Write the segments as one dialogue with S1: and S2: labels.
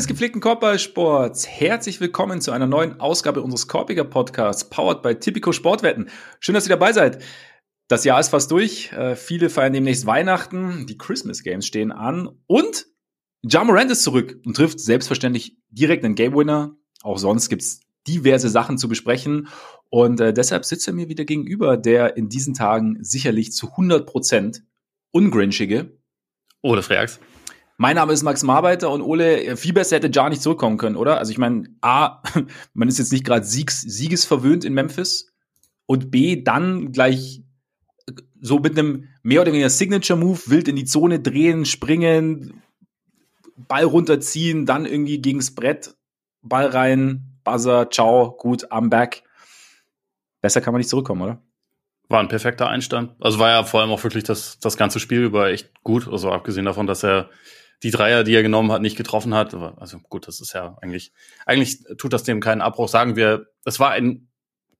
S1: Des gepflegten Korbballsports, herzlich willkommen zu einer neuen Ausgabe unseres Korbiger Podcasts, powered by Typico Sportwetten. Schön, dass ihr dabei seid. Das Jahr ist fast durch. Äh, viele feiern demnächst Weihnachten. Die Christmas Games stehen an. Und Ja Morant ist zurück und trifft selbstverständlich direkt einen Game Winner. Auch sonst gibt's diverse Sachen zu besprechen. Und äh, deshalb sitzt er mir wieder gegenüber, der in diesen Tagen sicherlich zu 100 Prozent ungrinchige
S2: Ole Freaks.
S1: Mein Name ist Max Marbeiter und Ole, viel besser hätte Jar nicht zurückkommen können, oder? Also ich meine, A, man ist jetzt nicht gerade Siegs, siegesverwöhnt in Memphis und B, dann gleich so mit einem mehr oder weniger Signature-Move wild in die Zone drehen, springen, Ball runterziehen, dann irgendwie gegens Brett, Ball rein, Buzzer, ciao, gut, I'm back. Besser kann man nicht zurückkommen, oder?
S2: War ein perfekter Einstand. Also war ja vor allem auch wirklich das, das ganze Spiel über echt gut. Also abgesehen davon, dass er die Dreier, die er genommen hat, nicht getroffen hat. Also gut, das ist ja eigentlich, eigentlich tut das dem keinen Abbruch. Sagen wir, es war ein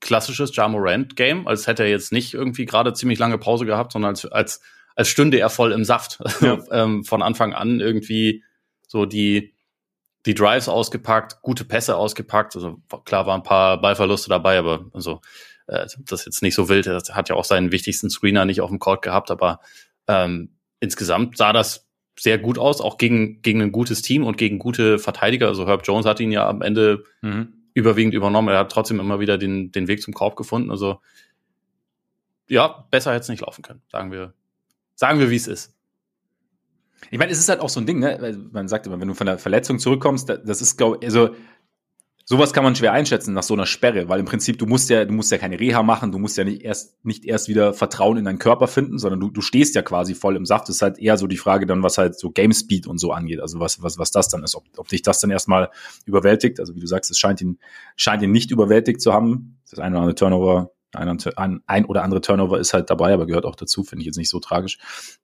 S2: klassisches Ja Morant Game, als hätte er jetzt nicht irgendwie gerade ziemlich lange Pause gehabt, sondern als, als, als stünde er voll im Saft. Ja. ähm, von Anfang an irgendwie so die, die Drives ausgepackt, gute Pässe ausgepackt. Also klar waren ein paar Ballverluste dabei, aber also äh, das ist jetzt nicht so wild. Er hat ja auch seinen wichtigsten Screener nicht auf dem Court gehabt, aber ähm, insgesamt sah das sehr gut aus, auch gegen, gegen ein gutes Team und gegen gute Verteidiger. Also Herb Jones hat ihn ja am Ende mhm. überwiegend übernommen. Er hat trotzdem immer wieder den, den Weg zum Korb gefunden. Also ja, besser hätte es nicht laufen können, sagen wir, sagen wir, wie es ist.
S1: Ich meine, es ist halt auch so ein Ding, ne? Man sagt immer, wenn du von der Verletzung zurückkommst, das ist, glaube also sowas kann man schwer einschätzen nach so einer Sperre, weil im Prinzip du musst ja, du musst ja keine Reha machen, du musst ja nicht erst, nicht erst wieder Vertrauen in deinen Körper finden, sondern du, du stehst ja quasi voll im Saft. Das ist halt eher so die Frage dann, was halt so Game Speed und so angeht, also was, was, was das dann ist, ob, ob dich das dann erstmal überwältigt. Also wie du sagst, es scheint ihn, scheint ihn nicht überwältigt zu haben. Das eine oder andere Turnover, ein, ein oder andere Turnover ist halt dabei, aber gehört auch dazu, finde ich jetzt nicht so tragisch.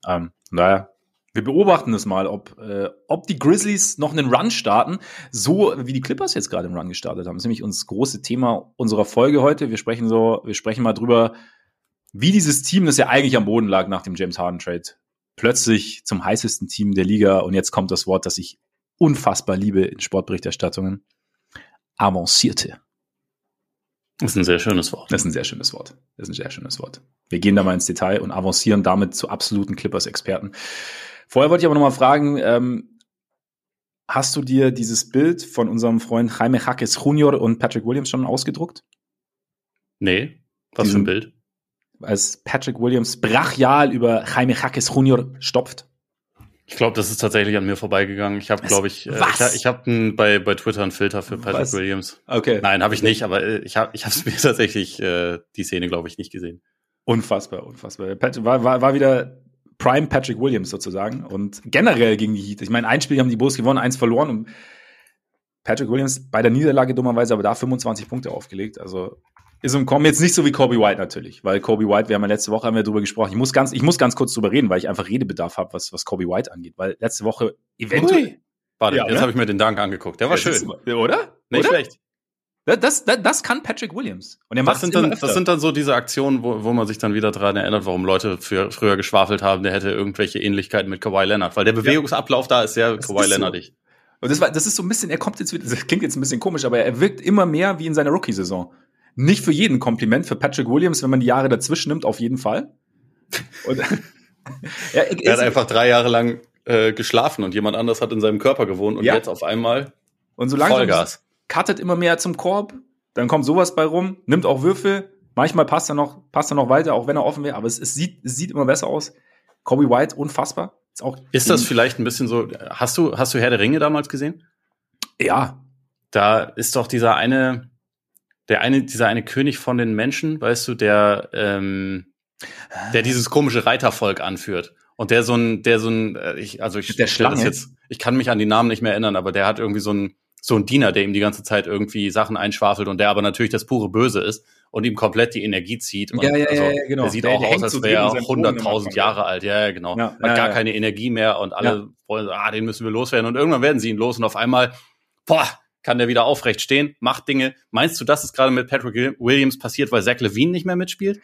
S1: Ähm, daher wir beobachten es mal, ob, äh, ob die Grizzlies noch einen Run starten, so wie die Clippers jetzt gerade einen Run gestartet haben. Das ist nämlich uns große Thema unserer Folge heute. Wir sprechen so, wir sprechen mal drüber, wie dieses Team, das ja eigentlich am Boden lag nach dem James Harden Trade, plötzlich zum heißesten Team der Liga und jetzt kommt das Wort, das ich unfassbar liebe in Sportberichterstattungen, avancierte.
S2: Das ist ein sehr schönes Wort.
S1: Das ist ein sehr schönes Wort. Das ist ein sehr schönes Wort. Wir gehen da mal ins Detail und avancieren damit zu absoluten Clippers-Experten. Vorher wollte ich aber noch mal fragen, ähm, hast du dir dieses Bild von unserem Freund Jaime Jaques Junior und Patrick Williams schon ausgedruckt?
S2: Nee, was Diesen, für ein Bild?
S1: Als Patrick Williams brachial über Jaime Jaques Junior stopft.
S2: Ich glaube, das ist tatsächlich an mir vorbeigegangen. Ich habe, glaube ich, äh, ich, ich habe bei, bei Twitter einen Filter für Patrick Was? Williams.
S1: Okay.
S2: Nein, habe ich nicht, aber äh, ich habe ich es mir tatsächlich äh, die Szene, glaube ich, nicht gesehen.
S1: Unfassbar, unfassbar. Pat, war, war, war wieder Prime Patrick Williams sozusagen. Und generell gegen die Heat. Ich meine, ein Spiel haben die Bulls gewonnen, eins verloren. Und Patrick Williams bei der Niederlage dummerweise aber da 25 Punkte aufgelegt. Also ist im Kommen jetzt nicht so wie Kobe White natürlich, weil Kobe White, wir haben ja letzte Woche haben wir darüber gesprochen. Ich muss ganz, ich muss ganz kurz drüber reden, weil ich einfach Redebedarf habe, was, was Kobe White angeht. Weil letzte Woche eventuell.
S2: Warte, ja, jetzt habe ich mir den Dank angeguckt. Der war ja, schön.
S1: oder?
S2: Nicht oder? schlecht.
S1: Das, das, das kann Patrick Williams.
S2: Und er macht das sind dann, das sind dann so diese Aktionen, wo, wo man sich dann wieder daran erinnert, warum Leute für, früher geschwafelt haben, der hätte irgendwelche Ähnlichkeiten mit Kawhi Leonard, weil der Bewegungsablauf ja. da ist sehr das Kawhi Leonardig. So.
S1: Und das, war, das ist so ein bisschen, er kommt jetzt wieder, das klingt jetzt ein bisschen komisch, aber er wirkt immer mehr wie in seiner Rookie-Saison. Nicht für jeden Kompliment, für Patrick Williams, wenn man die Jahre dazwischen nimmt, auf jeden Fall.
S2: Und, er, er, er hat einfach drei Jahre lang äh, geschlafen und jemand anders hat in seinem Körper gewohnt und ja. jetzt auf einmal
S1: und so langsam Vollgas cuttet immer mehr zum Korb, dann kommt sowas bei rum, nimmt auch Würfel, manchmal passt er noch, passt er noch weiter, auch wenn er offen wäre, aber es, es, sieht, es sieht immer besser aus. Kobe White, unfassbar.
S2: Ist, auch ist das vielleicht ein bisschen so, hast du, hast du Herr der Ringe damals gesehen?
S1: Ja.
S2: Da ist doch dieser eine, der eine, dieser eine König von den Menschen, weißt du, der, ähm, der dieses komische Reitervolk anführt. Und der so ein, der so ein, äh, ich, also ich,
S1: der Schlange.
S2: jetzt, ich kann mich an die Namen nicht mehr erinnern, aber der hat irgendwie so ein, so ein Diener, der ihm die ganze Zeit irgendwie Sachen einschwafelt und der aber natürlich das pure Böse ist und ihm komplett die Energie zieht. Und
S1: ja, ja, also, ja, genau.
S2: Der sieht der, auch der aus, als wäre er 100.000 Jahre alt. Ja, ja genau. Ja, Hat ja, gar ja. keine Energie mehr und alle wollen, ah, den müssen wir loswerden. Und irgendwann werden sie ihn los und auf einmal, boah, kann der wieder aufrecht stehen, macht Dinge. Meinst du, das ist gerade mit Patrick Williams passiert, weil Zach Levine nicht mehr mitspielt?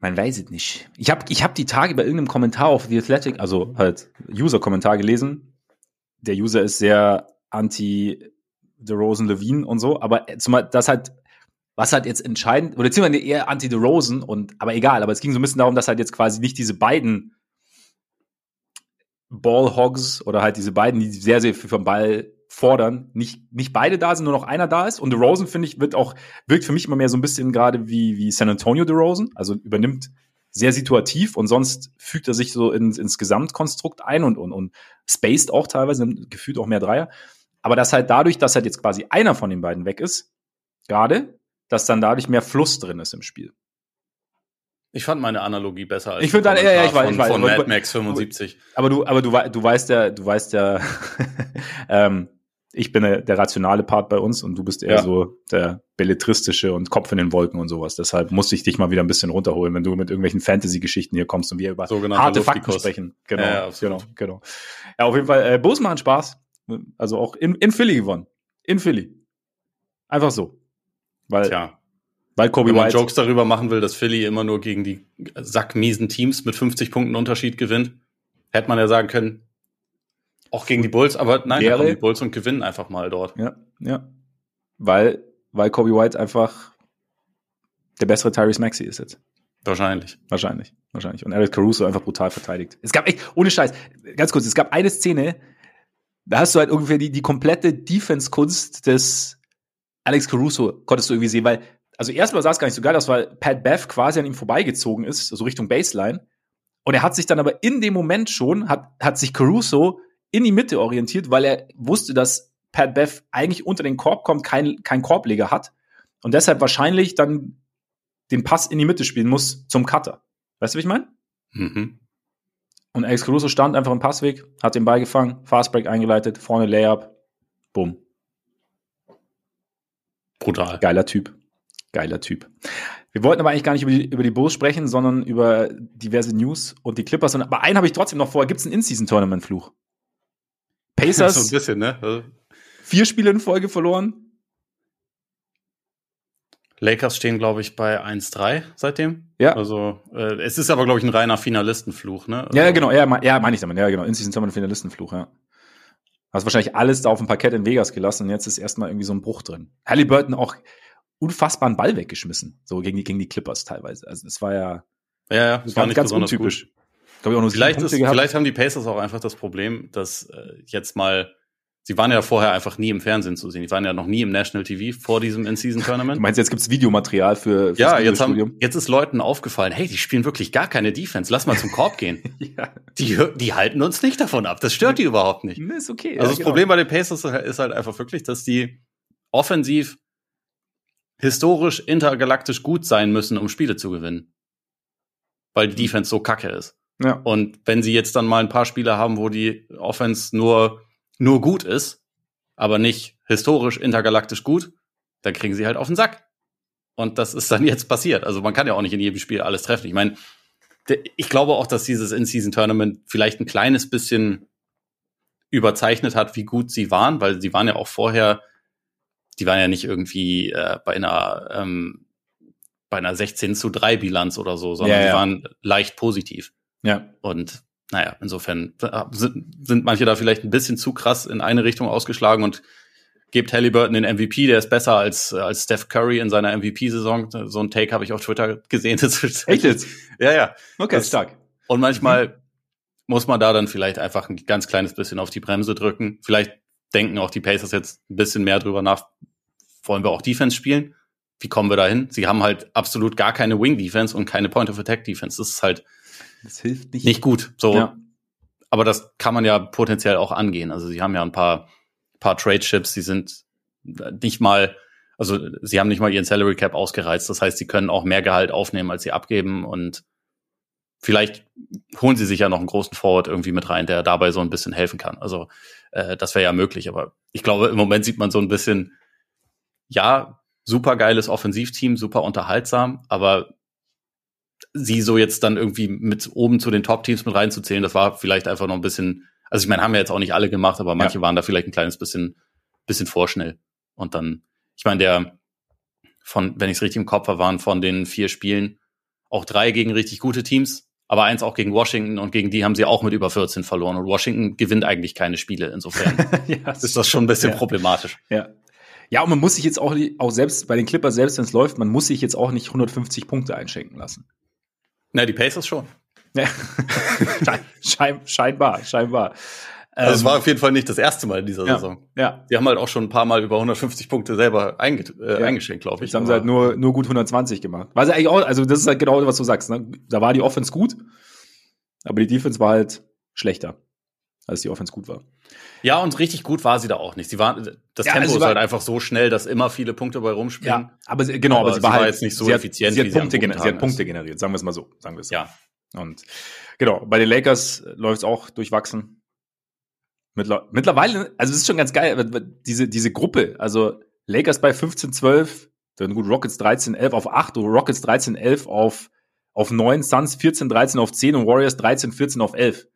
S1: Man weiß es nicht. Ich habe ich hab die Tage bei irgendeinem Kommentar auf The Athletic, also halt User-Kommentar gelesen, der User ist sehr anti DeRozan Levine und so, aber zumal das halt was halt jetzt entscheidend, oder beziehungsweise eher anti DeRozan und, aber egal, aber es ging so ein bisschen darum, dass halt jetzt quasi nicht diese beiden Ballhogs oder halt diese beiden, die sehr, sehr viel vom Ball fordern, nicht, nicht beide da sind, nur noch einer da ist. Und DeRozan, finde ich, wird auch, wirkt für mich immer mehr so ein bisschen gerade wie, wie San Antonio DeRozan, also übernimmt sehr situativ und sonst fügt er sich so ins, ins Gesamtkonstrukt ein und, und, und spaced auch teilweise, gefühlt auch mehr Dreier. Aber das halt dadurch, dass halt jetzt quasi einer von den beiden weg ist, gerade, dass dann dadurch mehr Fluss drin ist im Spiel.
S2: Ich fand meine Analogie besser
S1: als ich finde dann, ja, ja, ich weiß,
S2: von,
S1: ich weiß,
S2: von Mad Max 75.
S1: Aber du, aber du, du weißt ja, du weißt ja, ähm, ich bin der, der, rationale Part bei uns und du bist eher ja. so der belletristische und Kopf in den Wolken und sowas. Deshalb muss ich dich mal wieder ein bisschen runterholen, wenn du mit irgendwelchen Fantasy-Geschichten hier kommst und wir über harte Fakten sprechen. Genau, ja, genau, genau. Ja, auf jeden Fall, äh, Bulls machen Spaß. Also auch in, in Philly gewonnen. In Philly. Einfach so. Weil,
S2: Tja. Weil Kobe Wenn man White Jokes darüber machen will, dass Philly immer nur gegen die sackmiesen Teams mit 50 Punkten Unterschied gewinnt, hätte man ja sagen können, auch gegen die Bulls, aber nein,
S1: Wäre, kommen
S2: die Bulls und gewinnen einfach mal dort.
S1: Ja, ja. Weil, weil Kobe White einfach der bessere Tyrese Maxey ist jetzt.
S2: Wahrscheinlich.
S1: Wahrscheinlich, wahrscheinlich. Und Eric Caruso einfach brutal verteidigt. Es gab echt, ohne Scheiß, ganz kurz, es gab eine Szene, da hast du halt ungefähr die, die komplette Defense-Kunst des Alex Caruso konntest du irgendwie sehen, weil, also erstmal sah es gar nicht so geil aus, weil Pat Bev quasi an ihm vorbeigezogen ist, so Richtung Baseline. Und er hat sich dann aber in dem Moment schon, hat, hat sich Caruso in die Mitte orientiert, weil er wusste, dass Pat Bev eigentlich unter den Korb kommt, kein, kein Korbleger hat. Und deshalb wahrscheinlich dann den Pass in die Mitte spielen muss zum Cutter. Weißt du, wie ich meine? Mhm. Und Alex Caruso stand einfach im Passweg, hat den Ball gefangen, Fastbreak eingeleitet, vorne Layup, bumm.
S2: Brutal.
S1: Geiler Typ. Geiler Typ. Wir wollten aber eigentlich gar nicht über die, über die Bulls sprechen, sondern über diverse News und die Clippers. Und, aber einen habe ich trotzdem noch vor. Gibt es einen In-Season-Tournament-Fluch? Pacers.
S2: so ein bisschen, ne? Also
S1: vier Spiele in Folge verloren.
S2: Lakers stehen, glaube ich, bei 1-3 seitdem.
S1: Ja.
S2: Also, äh, es ist aber, glaube ich, ein reiner Finalistenfluch, ne?
S1: Also, ja, genau, ja, ja meine ich damit. Ja, genau. In-Season Tournament Finalistenfluch, ja. Hast wahrscheinlich alles da auf dem Parkett in Vegas gelassen und jetzt ist erstmal irgendwie so ein Bruch drin. Halliburton auch unfassbaren Ball weggeschmissen, so gegen die, gegen die Clippers teilweise. Also es war ja,
S2: ja, ja das war nicht ganz untypisch.
S1: Ich auch nur
S2: vielleicht, ist, vielleicht haben die Pacers auch einfach das Problem, dass äh, jetzt mal Sie waren ja vorher einfach nie im Fernsehen zu sehen. Die waren ja noch nie im National TV vor diesem In-Season-Tournament.
S1: Du meinst, jetzt gibt's Videomaterial für
S2: Ja, jetzt, haben, jetzt ist Leuten aufgefallen, hey, die spielen wirklich gar keine Defense. Lass mal zum Korb gehen. ja. die, die halten uns nicht davon ab. Das stört die überhaupt nicht.
S1: ist okay.
S2: Also ja, das genau. Problem bei den Pacers ist halt einfach wirklich, dass die offensiv historisch intergalaktisch gut sein müssen, um Spiele zu gewinnen. Weil die Defense so kacke ist.
S1: Ja.
S2: Und wenn sie jetzt dann mal ein paar Spiele haben, wo die Offense nur nur gut ist, aber nicht historisch intergalaktisch gut, dann kriegen sie halt auf den Sack. Und das ist dann jetzt passiert. Also man kann ja auch nicht in jedem Spiel alles treffen. Ich meine, ich glaube auch, dass dieses In-Season-Tournament vielleicht ein kleines bisschen überzeichnet hat, wie gut sie waren, weil sie waren ja auch vorher, die waren ja nicht irgendwie äh, bei einer ähm, bei einer 16 zu 3 Bilanz oder so, sondern ja, ja. die waren leicht positiv.
S1: Ja.
S2: Und naja, insofern äh, sind, sind manche da vielleicht ein bisschen zu krass in eine Richtung ausgeschlagen und gebt Halliburton den MVP, der ist besser als, als Steph Curry in seiner MVP-Saison. So ein Take habe ich auf Twitter gesehen.
S1: Echt jetzt?
S2: Ja, ja.
S1: Okay, das, stark.
S2: Und manchmal mhm. muss man da dann vielleicht einfach ein ganz kleines bisschen auf die Bremse drücken. Vielleicht denken auch die Pacers jetzt ein bisschen mehr drüber nach, wollen wir auch Defense spielen? Wie kommen wir dahin? Sie haben halt absolut gar keine Wing-Defense und keine Point-of-Attack-Defense. Das ist halt
S1: das hilft nicht.
S2: Nicht gut. So. Ja. Aber das kann man ja potenziell auch angehen. Also sie haben ja ein paar, paar Trade-Chips, die sind nicht mal, also sie haben nicht mal ihren Salary Cap ausgereizt. Das heißt, sie können auch mehr Gehalt aufnehmen, als sie abgeben und vielleicht holen sie sich ja noch einen großen Forward irgendwie mit rein, der dabei so ein bisschen helfen kann. Also äh, das wäre ja möglich, aber ich glaube, im Moment sieht man so ein bisschen, ja, super geiles Offensivteam, super unterhaltsam, aber sie so jetzt dann irgendwie mit oben zu den Top-Teams mit reinzuzählen, das war vielleicht einfach noch ein bisschen, also ich meine, haben wir jetzt auch nicht alle gemacht, aber manche ja. waren da vielleicht ein kleines bisschen, bisschen vorschnell. Und dann, ich meine, der von, wenn ich es richtig im Kopf habe, waren von den vier Spielen auch drei gegen richtig gute Teams. aber eins auch gegen Washington und gegen die haben sie auch mit über 14 verloren. Und Washington gewinnt eigentlich keine Spiele. Insofern ja, ist das schon ein bisschen
S1: ja.
S2: problematisch.
S1: Ja. Ja, und man muss sich jetzt auch, auch selbst bei den Clippers, selbst wenn es läuft, man muss sich jetzt auch nicht 150 Punkte einschenken lassen.
S2: Na, die Pacers schon.
S1: Schein, scheinbar, scheinbar.
S2: Also es ähm, war auf jeden Fall nicht das erste Mal in dieser
S1: ja,
S2: Saison.
S1: Ja.
S2: Die haben halt auch schon ein paar Mal über 150 Punkte selber einge äh, ja. eingeschenkt, glaube ich.
S1: Jetzt haben sie halt nur, nur gut 120 gemacht. Was eigentlich auch, also das ist halt genau, was du sagst. Ne? Da war die Offense gut, aber die Defense war halt schlechter, als die Offense gut war.
S2: Ja, und richtig gut war sie da auch nicht. Sie war, das ja, Tempo also ist halt einfach so schnell, dass immer viele Punkte bei rumspielen.
S1: Ja, aber sie, genau, aber, aber sie, war, halt,
S2: jetzt nicht so effizient.
S1: Sie hat, sie hat Punkte, gener sie hat Punkte generiert, sagen wir es mal so. Sagen wir es. Ja. Und genau, bei den Lakers läuft es auch durchwachsen. Mittlerweile, also es ist schon ganz geil, diese, diese Gruppe, also Lakers bei 15, 12, dann gut, Rockets 13, 11 auf 8, Rockets 13, 11 auf, auf 9, Suns 14, 13 auf 10 und Warriors 13, 14 auf 11.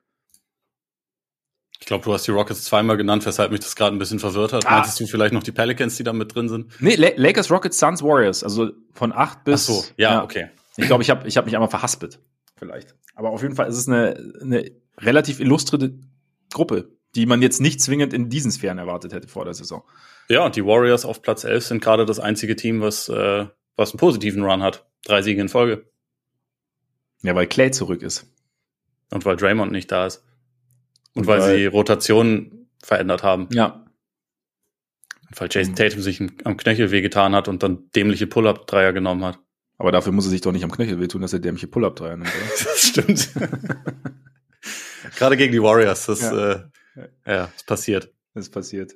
S2: Ich glaube, du hast die Rockets zweimal genannt, weshalb mich das gerade ein bisschen verwirrt hat. Ah. Meintest du vielleicht noch die Pelicans, die da mit drin sind?
S1: Nee, Lakers, Rockets, Suns, Warriors, also von 8 bis.
S2: Ach so, ja, ja. okay.
S1: Ich glaube, ich habe ich hab mich einmal verhaspelt. Vielleicht. Aber auf jeden Fall ist es eine, eine relativ illustre Gruppe die man jetzt nicht zwingend in diesen Sphären erwartet hätte vor der Saison.
S2: Ja, und die Warriors auf Platz 11 sind gerade das einzige Team, was, äh, was einen positiven Run hat. Drei Siege in Folge.
S1: Ja, weil Clay zurück ist.
S2: Und weil Draymond nicht da ist. Und, weil, weil sie Rotation verändert haben.
S1: Ja.
S2: Und weil Jason Tatum sich am Knöchel wehgetan hat und dann dämliche Pull-Up-Dreier genommen hat.
S1: Aber dafür muss er sich doch nicht am Knöchel wehtun, dass er dämliche Pull-Up-Dreier nimmt, oder?
S2: das stimmt. Gerade gegen die Warriors, das ja. äh, ja, es passiert.
S1: Es passiert.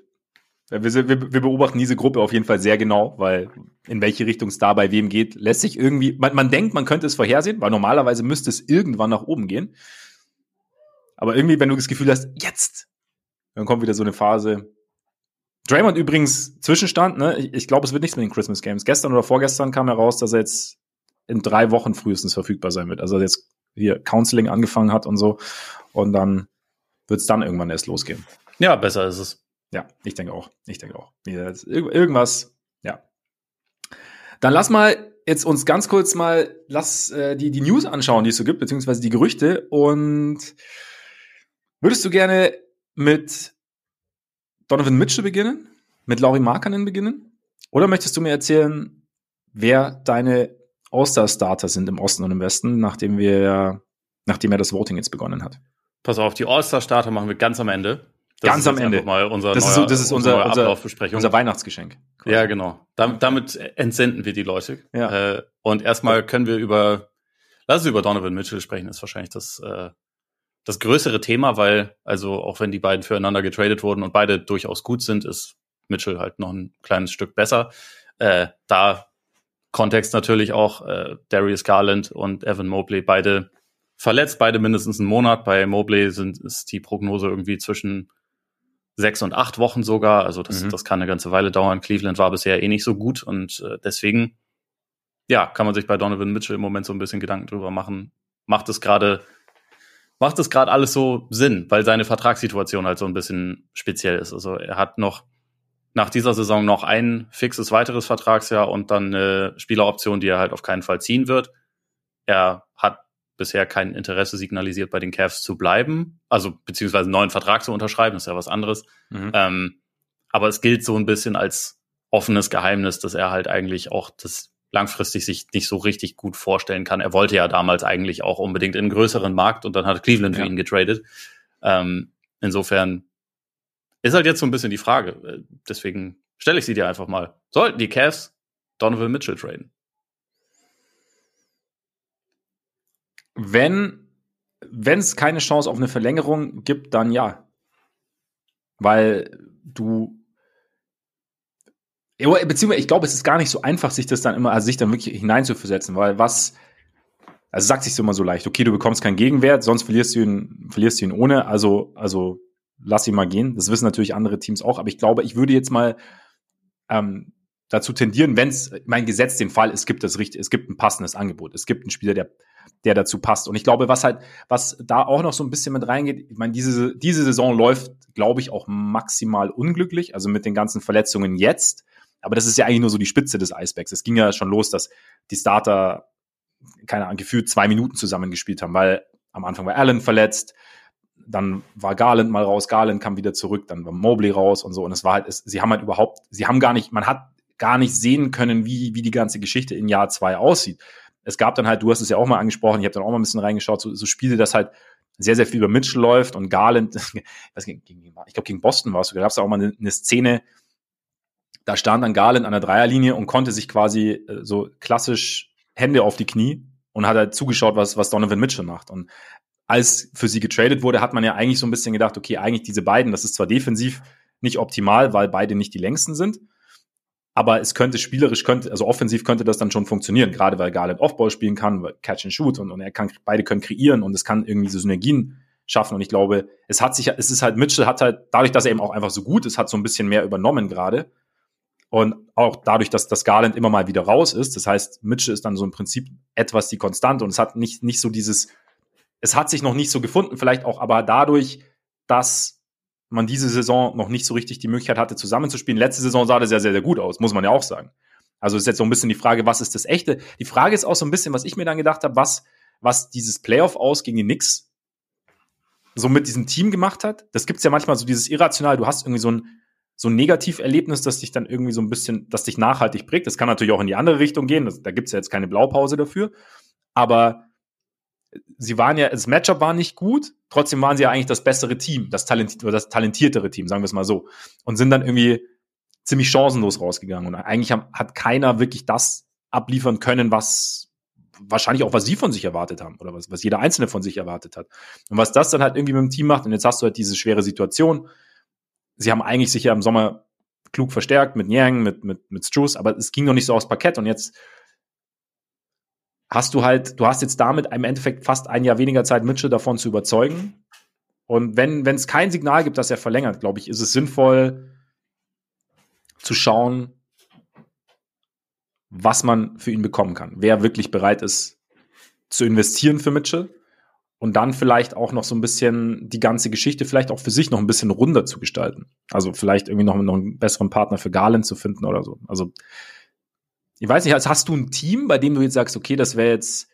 S1: Wir, wir, wir, beobachten diese Gruppe auf jeden Fall sehr genau, weil in welche Richtung es da bei wem geht, lässt sich irgendwie, man, man denkt, man könnte es vorhersehen, weil normalerweise müsste es irgendwann nach oben gehen. Aber irgendwie, wenn du das Gefühl hast, jetzt, dann kommt wieder so eine Phase. Draymond übrigens Zwischenstand, ne? Ich, ich glaube, es wird nichts mit den Christmas Games. Gestern oder vorgestern kam heraus, dass er jetzt in drei Wochen frühestens verfügbar sein wird. Also jetzt hier Counseling angefangen hat und so. Und dann wird es dann irgendwann erst losgehen.
S2: Ja, besser ist es.
S1: Ja, ich denke auch. Ich denke auch. Irgendwas, ja. Dann lass mal jetzt uns ganz kurz mal, lass äh, die, die News anschauen, die es so gibt, beziehungsweise die Gerüchte. Und würdest du gerne mit Donovan Mitchell beginnen? Mit Laurie Markanen beginnen? Oder möchtest du mir erzählen, wer deine All-Star-Starter sind im Osten und im Westen, nachdem wir, nachdem er das Voting jetzt begonnen hat?
S2: Pass auf, die All-Star-Starter machen wir ganz am Ende.
S1: Das ganz am Ende.
S2: Mal unser
S1: das,
S2: neuer,
S1: ist, das ist unser, unser, unser Weihnachtsgeschenk.
S2: Quasi. Ja, genau. Damit, damit entsenden wir die Leute.
S1: Ja.
S2: Äh, und erstmal können wir über, lass uns über Donovan Mitchell sprechen, ist wahrscheinlich das, äh, das größere Thema, weil, also auch wenn die beiden füreinander getradet wurden und beide durchaus gut sind, ist Mitchell halt noch ein kleines Stück besser. Äh, da Kontext natürlich auch äh, Darius Garland und Evan Mobley, beide verletzt, beide mindestens einen Monat. Bei Mobley sind, ist die Prognose irgendwie zwischen sechs und acht Wochen sogar. Also das, mhm. das kann eine ganze Weile dauern. Cleveland war bisher eh nicht so gut und äh, deswegen, ja, kann man sich bei Donovan Mitchell im Moment so ein bisschen Gedanken drüber machen. Macht es gerade, macht es gerade alles so Sinn, weil seine Vertragssituation halt so ein bisschen speziell ist. Also er hat noch nach dieser Saison noch ein fixes weiteres Vertragsjahr und dann eine Spieleroption, die er halt auf keinen Fall ziehen wird. Er hat bisher kein Interesse signalisiert, bei den Cavs zu bleiben, also beziehungsweise einen neuen Vertrag zu unterschreiben, ist ja was anderes. Mhm. Ähm, aber es gilt so ein bisschen als offenes Geheimnis, dass er halt eigentlich auch das langfristig sich nicht so richtig gut vorstellen kann. Er wollte ja damals eigentlich auch unbedingt in einen größeren Markt und dann hat Cleveland ja. für ihn getradet. Ähm, insofern ist halt jetzt so ein bisschen die Frage. Deswegen stelle ich sie dir einfach mal. Sollten die Cavs Donovan Mitchell traden?
S1: Wenn wenn es keine Chance auf eine Verlängerung gibt, dann ja. Weil du beziehungsweise ich glaube, es ist gar nicht so einfach, sich das dann immer, also sich dann wirklich hineinzuversetzen, weil was, also sagt sich immer so leicht, okay, du bekommst keinen Gegenwert, sonst verlierst du ihn, verlierst du ihn ohne, also, also lass ihn mal gehen. Das wissen natürlich andere Teams auch, aber ich glaube, ich würde jetzt mal ähm, dazu tendieren, wenn es mein Gesetz den Fall, es gibt das richtig, es gibt ein passendes Angebot, es gibt einen Spieler, der der dazu passt. Und ich glaube, was halt, was da auch noch so ein bisschen mit reingeht, ich meine, diese, diese Saison läuft, glaube ich, auch maximal unglücklich, also mit den ganzen Verletzungen jetzt. Aber das ist ja eigentlich nur so die Spitze des Eisbergs. Es ging ja schon los, dass die Starter keine Ahnung, gefühlt zwei Minuten zusammengespielt haben, weil am Anfang war Allen verletzt, dann war Garland mal raus, Garland kam wieder zurück, dann war Mobley raus und so. Und es war halt, es, sie haben halt überhaupt, sie haben gar nicht, man hat gar nicht sehen können, wie, wie die ganze Geschichte in Jahr zwei aussieht. Es gab dann halt, du hast es ja auch mal angesprochen, ich habe dann auch mal ein bisschen reingeschaut, so, so Spiele, das halt sehr, sehr viel über Mitchell läuft und Garland, ich, glaube gegen Boston war es, da gab es auch mal eine, eine Szene, da stand dann Garland an der Dreierlinie und konnte sich quasi äh, so klassisch Hände auf die Knie und hat halt zugeschaut, was, was Donovan Mitchell macht. Und als für sie getradet wurde, hat man ja eigentlich so ein bisschen gedacht, okay, eigentlich diese beiden, das ist zwar defensiv nicht optimal, weil beide nicht die längsten sind, aber es könnte spielerisch, könnte, also offensiv könnte das dann schon funktionieren, gerade weil Garland Offball spielen kann, Catch and Shoot und, und er kann, beide können kreieren und es kann irgendwie so Synergien schaffen. Und ich glaube, es hat sich, es ist halt, Mitchell hat halt, dadurch, dass er eben auch einfach so gut ist, hat so ein bisschen mehr übernommen gerade. Und auch dadurch, dass das Garland immer mal wieder raus ist, das heißt, Mitchell ist dann so im Prinzip etwas die Konstante und es hat nicht, nicht so dieses, es hat sich noch nicht so gefunden, vielleicht auch aber dadurch, dass man diese Saison noch nicht so richtig die Möglichkeit hatte, zusammenzuspielen. Letzte Saison sah das ja sehr, sehr gut aus, muss man ja auch sagen. Also ist jetzt so ein bisschen die Frage, was ist das Echte? Die Frage ist auch so ein bisschen, was ich mir dann gedacht habe, was, was dieses Playoff aus gegen die Knicks so mit diesem Team gemacht hat. Das gibt's ja manchmal so dieses irrational, du hast irgendwie so ein, so ein Negativerlebnis, das dich dann irgendwie so ein bisschen, das dich nachhaltig prägt. Das kann natürlich auch in die andere Richtung gehen. Das, da gibt's ja jetzt keine Blaupause dafür. Aber sie waren ja, das Matchup war nicht gut, trotzdem waren sie ja eigentlich das bessere Team, das, talenti das talentiertere Team, sagen wir es mal so. Und sind dann irgendwie ziemlich chancenlos rausgegangen. Und eigentlich haben, hat keiner wirklich das abliefern können, was wahrscheinlich auch, was sie von sich erwartet haben oder was, was jeder Einzelne von sich erwartet hat. Und was das dann halt irgendwie mit dem Team macht, und jetzt hast du halt diese schwere Situation. Sie haben eigentlich sich ja im Sommer klug verstärkt mit Yang, mit, mit, mit Struce, aber es ging noch nicht so aufs Parkett und jetzt hast du halt, du hast jetzt damit im Endeffekt fast ein Jahr weniger Zeit, Mitchell davon zu überzeugen. Und wenn wenn es kein Signal gibt, dass er verlängert, glaube ich, ist es sinnvoll zu schauen, was man für ihn bekommen kann. Wer wirklich bereit ist zu investieren für Mitchell und dann vielleicht auch noch so ein bisschen die ganze Geschichte vielleicht auch für sich noch ein bisschen runder zu gestalten. Also vielleicht irgendwie noch, noch einen besseren Partner für Garland zu finden oder so. Also ich weiß nicht, hast du ein Team, bei dem du jetzt sagst, okay, das wäre jetzt,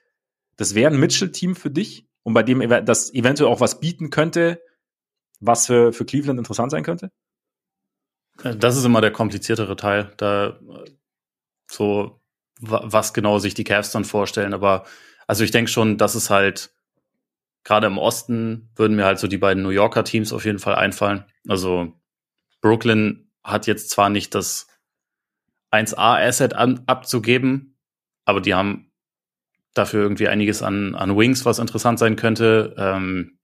S1: das wäre ein Mitchell-Team für dich und bei dem das eventuell auch was bieten könnte, was für, für Cleveland interessant sein könnte?
S2: Das ist immer der kompliziertere Teil, da so was genau sich die Cavs dann vorstellen. Aber also ich denke schon, dass es halt gerade im Osten würden mir halt so die beiden New Yorker Teams auf jeden Fall einfallen. Also Brooklyn hat jetzt zwar nicht das 1A-Asset abzugeben, aber die haben dafür irgendwie einiges an, an Wings, was interessant sein könnte. Ähm,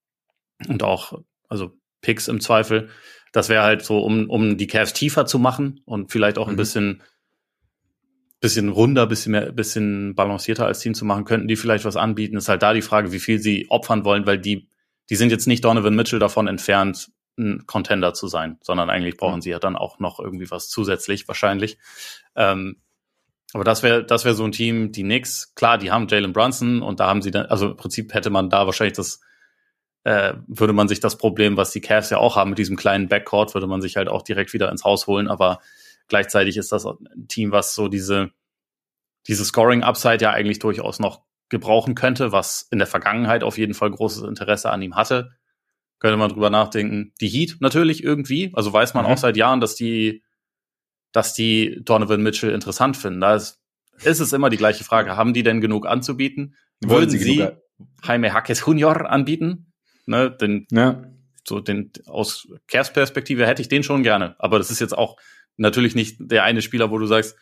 S2: und auch, also Picks im Zweifel. Das wäre halt so, um, um die Cavs tiefer zu machen und vielleicht auch ein mhm. bisschen, bisschen runder, bisschen mehr, bisschen balancierter als Team zu machen, könnten die vielleicht was anbieten. Ist halt da die Frage, wie viel sie opfern wollen, weil die, die sind jetzt nicht Donovan Mitchell davon entfernt, ein Contender zu sein, sondern eigentlich brauchen mhm. sie ja dann auch noch irgendwie was zusätzlich wahrscheinlich. Ähm, aber das wäre das wäre so ein Team, die Knicks, klar, die haben Jalen Brunson und da haben sie dann, also im Prinzip hätte man da wahrscheinlich das, äh, würde man sich das Problem, was die Cavs ja auch haben mit diesem kleinen Backcourt, würde man sich halt auch direkt wieder ins Haus holen, aber gleichzeitig ist das ein Team, was so diese, diese Scoring-Upside ja eigentlich durchaus noch gebrauchen könnte, was in der Vergangenheit auf jeden Fall großes Interesse an ihm hatte könnte man drüber nachdenken. Die Heat natürlich irgendwie, also weiß man mhm. auch seit Jahren, dass die, dass die Donovan Mitchell interessant finden. Da ist, ist es immer die gleiche Frage. Haben die denn genug anzubieten? Würden sie, sie Jaime Hackes Junior anbieten? Ne, den, ja. so den, aus Cavs Perspektive hätte ich den schon gerne. Aber das ist jetzt auch natürlich nicht der eine Spieler, wo du sagst,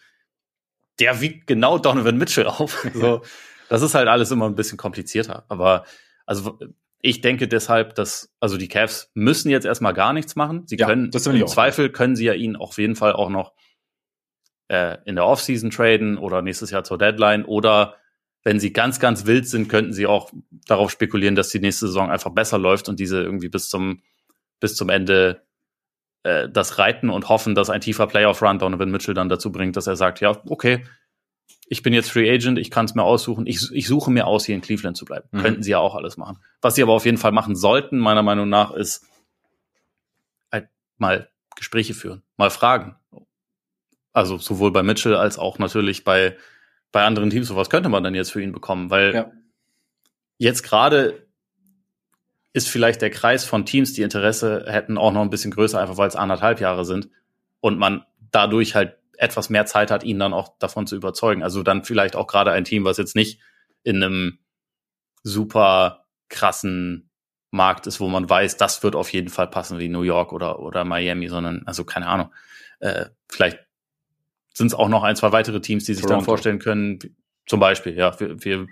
S2: der wiegt genau Donovan Mitchell auf. so, das ist halt alles immer ein bisschen komplizierter. Aber also ich denke deshalb, dass, also die Cavs müssen jetzt erstmal gar nichts machen. Sie ja, können, im Zweifel können sie ja ihn auf jeden Fall auch noch äh, in der Offseason traden oder nächstes Jahr zur Deadline oder wenn sie ganz, ganz wild sind, könnten sie auch darauf spekulieren, dass die nächste Saison einfach besser läuft und diese irgendwie bis zum, bis zum Ende äh, das reiten und hoffen, dass ein tiefer Playoff-Run Donovan Mitchell dann dazu bringt, dass er sagt, ja, okay, ich bin jetzt Free Agent, ich kann es mir aussuchen, ich, ich suche mir aus, hier in Cleveland zu bleiben. Mhm. Könnten sie ja auch alles machen. Was sie aber auf jeden Fall machen sollten, meiner Meinung nach, ist halt mal Gespräche führen, mal fragen. Also sowohl bei Mitchell als auch natürlich bei, bei anderen Teams, so was könnte man dann jetzt für ihn bekommen, weil ja. jetzt gerade ist vielleicht der Kreis von Teams, die Interesse hätten, auch noch ein bisschen größer, einfach weil es anderthalb Jahre sind und man dadurch halt etwas mehr Zeit hat, ihn dann auch davon zu überzeugen. Also dann vielleicht auch gerade ein Team, was jetzt nicht in einem super krassen Markt ist, wo man weiß, das wird auf jeden Fall passen wie New York oder, oder Miami, sondern, also keine Ahnung, äh, vielleicht sind es auch noch ein, zwei weitere Teams, die sich Toronto. dann vorstellen können, zum Beispiel, ja, wir, wir,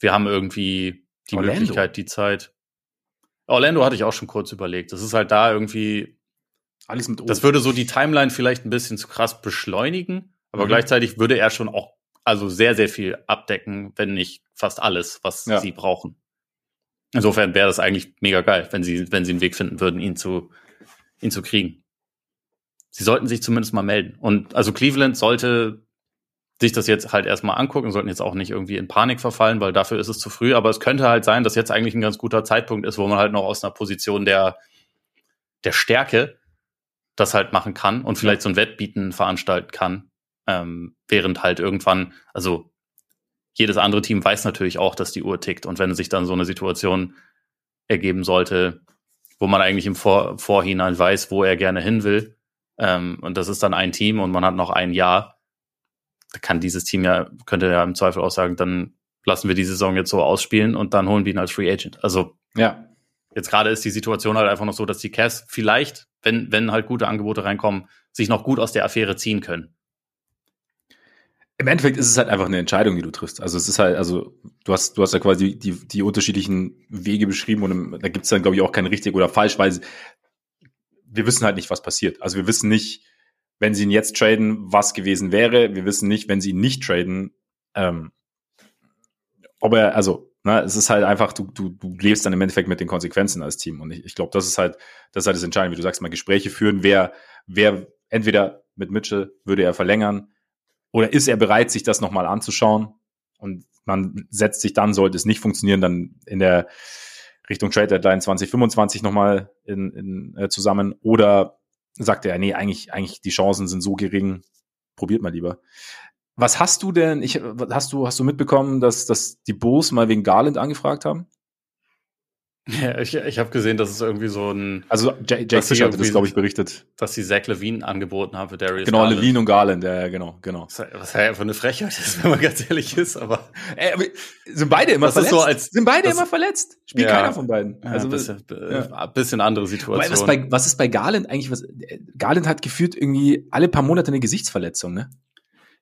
S2: wir haben irgendwie die Orlando. Möglichkeit, die Zeit. Orlando hatte ich auch schon kurz überlegt. Das ist halt da irgendwie. Alles mit o. Das würde so die Timeline vielleicht ein bisschen zu krass beschleunigen, aber mhm. gleichzeitig würde er schon auch also sehr, sehr viel abdecken, wenn nicht fast alles, was ja. sie brauchen. Insofern wäre das eigentlich mega geil, wenn sie, wenn sie einen Weg finden würden, ihn zu, ihn zu kriegen. Sie sollten sich zumindest mal melden. Und also Cleveland sollte sich das jetzt halt erstmal angucken, sollten jetzt auch nicht irgendwie in Panik verfallen, weil dafür ist es zu früh. Aber es könnte halt sein, dass jetzt eigentlich ein ganz guter Zeitpunkt ist, wo man halt noch aus einer Position der, der Stärke das halt machen kann und vielleicht so ein Wettbieten veranstalten kann. Ähm, während halt irgendwann, also jedes andere Team weiß natürlich auch, dass die Uhr tickt. Und wenn sich dann so eine Situation ergeben sollte, wo man eigentlich im Vor Vorhinein weiß, wo er gerne hin will, ähm, und das ist dann ein Team und man hat noch ein Jahr, da kann dieses Team ja, könnte ja im Zweifel auch sagen, dann lassen wir die Saison jetzt so ausspielen und dann holen wir ihn als Free Agent. Also ja. Jetzt gerade ist die Situation halt einfach noch so, dass die Cavs vielleicht, wenn, wenn halt gute Angebote reinkommen, sich noch gut aus der Affäre ziehen können.
S1: Im Endeffekt ist es halt einfach eine Entscheidung, die du triffst. Also es ist halt, also du hast, du hast ja quasi die, die unterschiedlichen Wege beschrieben und da gibt es dann, glaube ich, auch kein richtig oder falsch, weil wir wissen halt nicht, was passiert. Also wir wissen nicht, wenn sie ihn jetzt traden, was gewesen wäre. Wir wissen nicht, wenn sie ihn nicht traden, ähm, ob er, also, ne, es ist halt einfach, du, du, du lebst dann im Endeffekt mit den Konsequenzen als Team. Und ich, ich glaube, das ist halt, das ist halt das Entscheidende, wie du sagst, mal Gespräche führen, wer, wer entweder mit Mitchell würde er verlängern oder ist er bereit, sich das nochmal anzuschauen? Und man setzt sich dann, sollte es nicht funktionieren, dann in der Richtung Trade Deadline 2025 nochmal in, in, äh, zusammen oder sagt er, nee, eigentlich, eigentlich die Chancen sind so gering, probiert mal lieber. Was hast du denn, ich, hast du, hast du mitbekommen, dass, dass die Bulls mal wegen Garland angefragt haben?
S2: Ja, ich, ich habe gesehen, dass es irgendwie so ein.
S1: Also Jake Fischer hatte das, glaube ich, berichtet.
S2: Dass sie Zach Levine angeboten haben für Darius
S1: Genau, Garland. Levine und Garland, ja, genau, genau.
S2: Was, was ja einfach eine Frechheit ist, wenn man ganz ehrlich ist, aber.
S1: Ey, aber sind beide immer das verletzt?
S2: so als,
S1: sind beide immer verletzt? Spielt ja, keiner von beiden.
S2: Also, bisschen, ja. bisschen andere Situation.
S1: Was, bei, was ist bei Garland eigentlich? Was, Garland hat gefühlt irgendwie alle paar Monate eine Gesichtsverletzung, ne?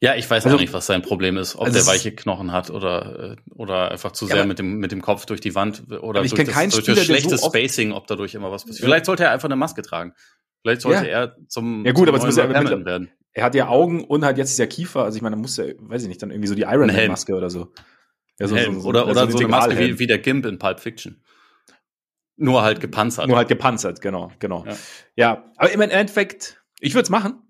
S2: Ja, ich weiß also, auch nicht, was sein Problem ist, ob also der weiche Knochen hat oder, äh, oder einfach zu sehr ja, mit, dem, mit dem Kopf durch die Wand oder durch, das, durch Spieler, das schlechte so Spacing, ob dadurch immer was passiert. Vielleicht sollte er einfach eine Maske tragen. Vielleicht sollte ja. er zum
S1: Ja gut,
S2: zum
S1: aber muss er werden. Er hat ja Augen und hat jetzt ja Kiefer, also ich meine, da muss er, weiß ich nicht, dann irgendwie so die Iron Man Maske oder so.
S2: Ja, so, so, so oder oder so, eine Maske wie, wie der Gimp in Pulp Fiction. Nur halt gepanzert.
S1: Nur halt gepanzert, genau, genau. Ja, ja aber im Endeffekt, ich würde es machen.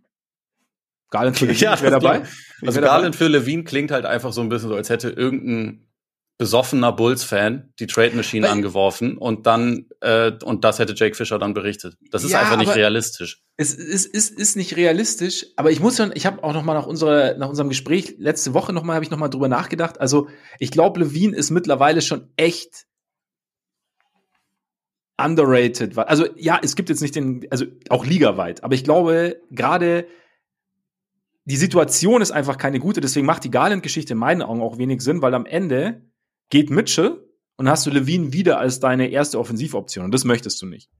S2: Garland für Levine ja, wäre dabei. Also Garland für Levine klingt halt einfach so ein bisschen so, als hätte irgendein besoffener Bulls-Fan die Trade Machine Weil, angeworfen und dann äh, und das hätte Jake Fischer dann berichtet. Das ist ja, einfach nicht realistisch.
S1: Es ist, ist, ist nicht realistisch, aber ich muss schon, ich habe auch noch mal nach unserer nach unserem Gespräch letzte Woche noch mal habe ich noch mal drüber nachgedacht. Also ich glaube, Levine ist mittlerweile schon echt underrated. Also ja, es gibt jetzt nicht den, also auch ligaweit, aber ich glaube gerade die Situation ist einfach keine gute, deswegen macht die Garland-Geschichte in meinen Augen auch wenig Sinn, weil am Ende geht Mitchell und hast du Levine wieder als deine erste Offensivoption und das möchtest du nicht.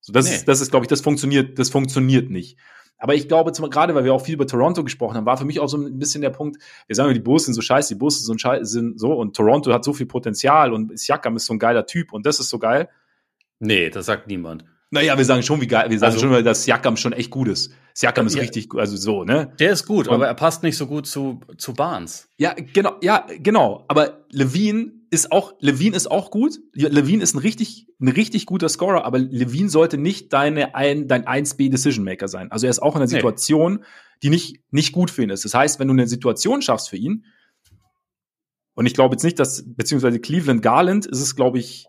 S1: So, das, nee. ist, das ist, glaube ich, das funktioniert, das funktioniert nicht. Aber ich glaube, zum, gerade weil wir auch viel über Toronto gesprochen haben, war für mich auch so ein bisschen der Punkt, wir sagen, die Bulls sind so scheiße, die Bulls sind so, sind so und Toronto hat so viel Potenzial und Siakam ist so ein geiler Typ und das ist so geil.
S2: Nee, das sagt niemand.
S1: Naja, wir sagen schon, wie geil, wir sagen also, schon, dass Siakam schon echt gut ist. Siakam ist ja, richtig gut, also so, ne?
S2: Der ist gut, und, aber er passt nicht so gut zu, zu Barnes.
S1: Ja, genau, ja, genau. Aber Levine ist auch, Levine ist auch gut. Levine ist ein richtig, ein richtig guter Scorer, aber Levine sollte nicht deine ein, dein 1B Decision Maker sein. Also er ist auch in einer Situation, nee. die nicht, nicht gut für ihn ist. Das heißt, wenn du eine Situation schaffst für ihn, und ich glaube jetzt nicht, dass, beziehungsweise Cleveland Garland ist es, glaube ich,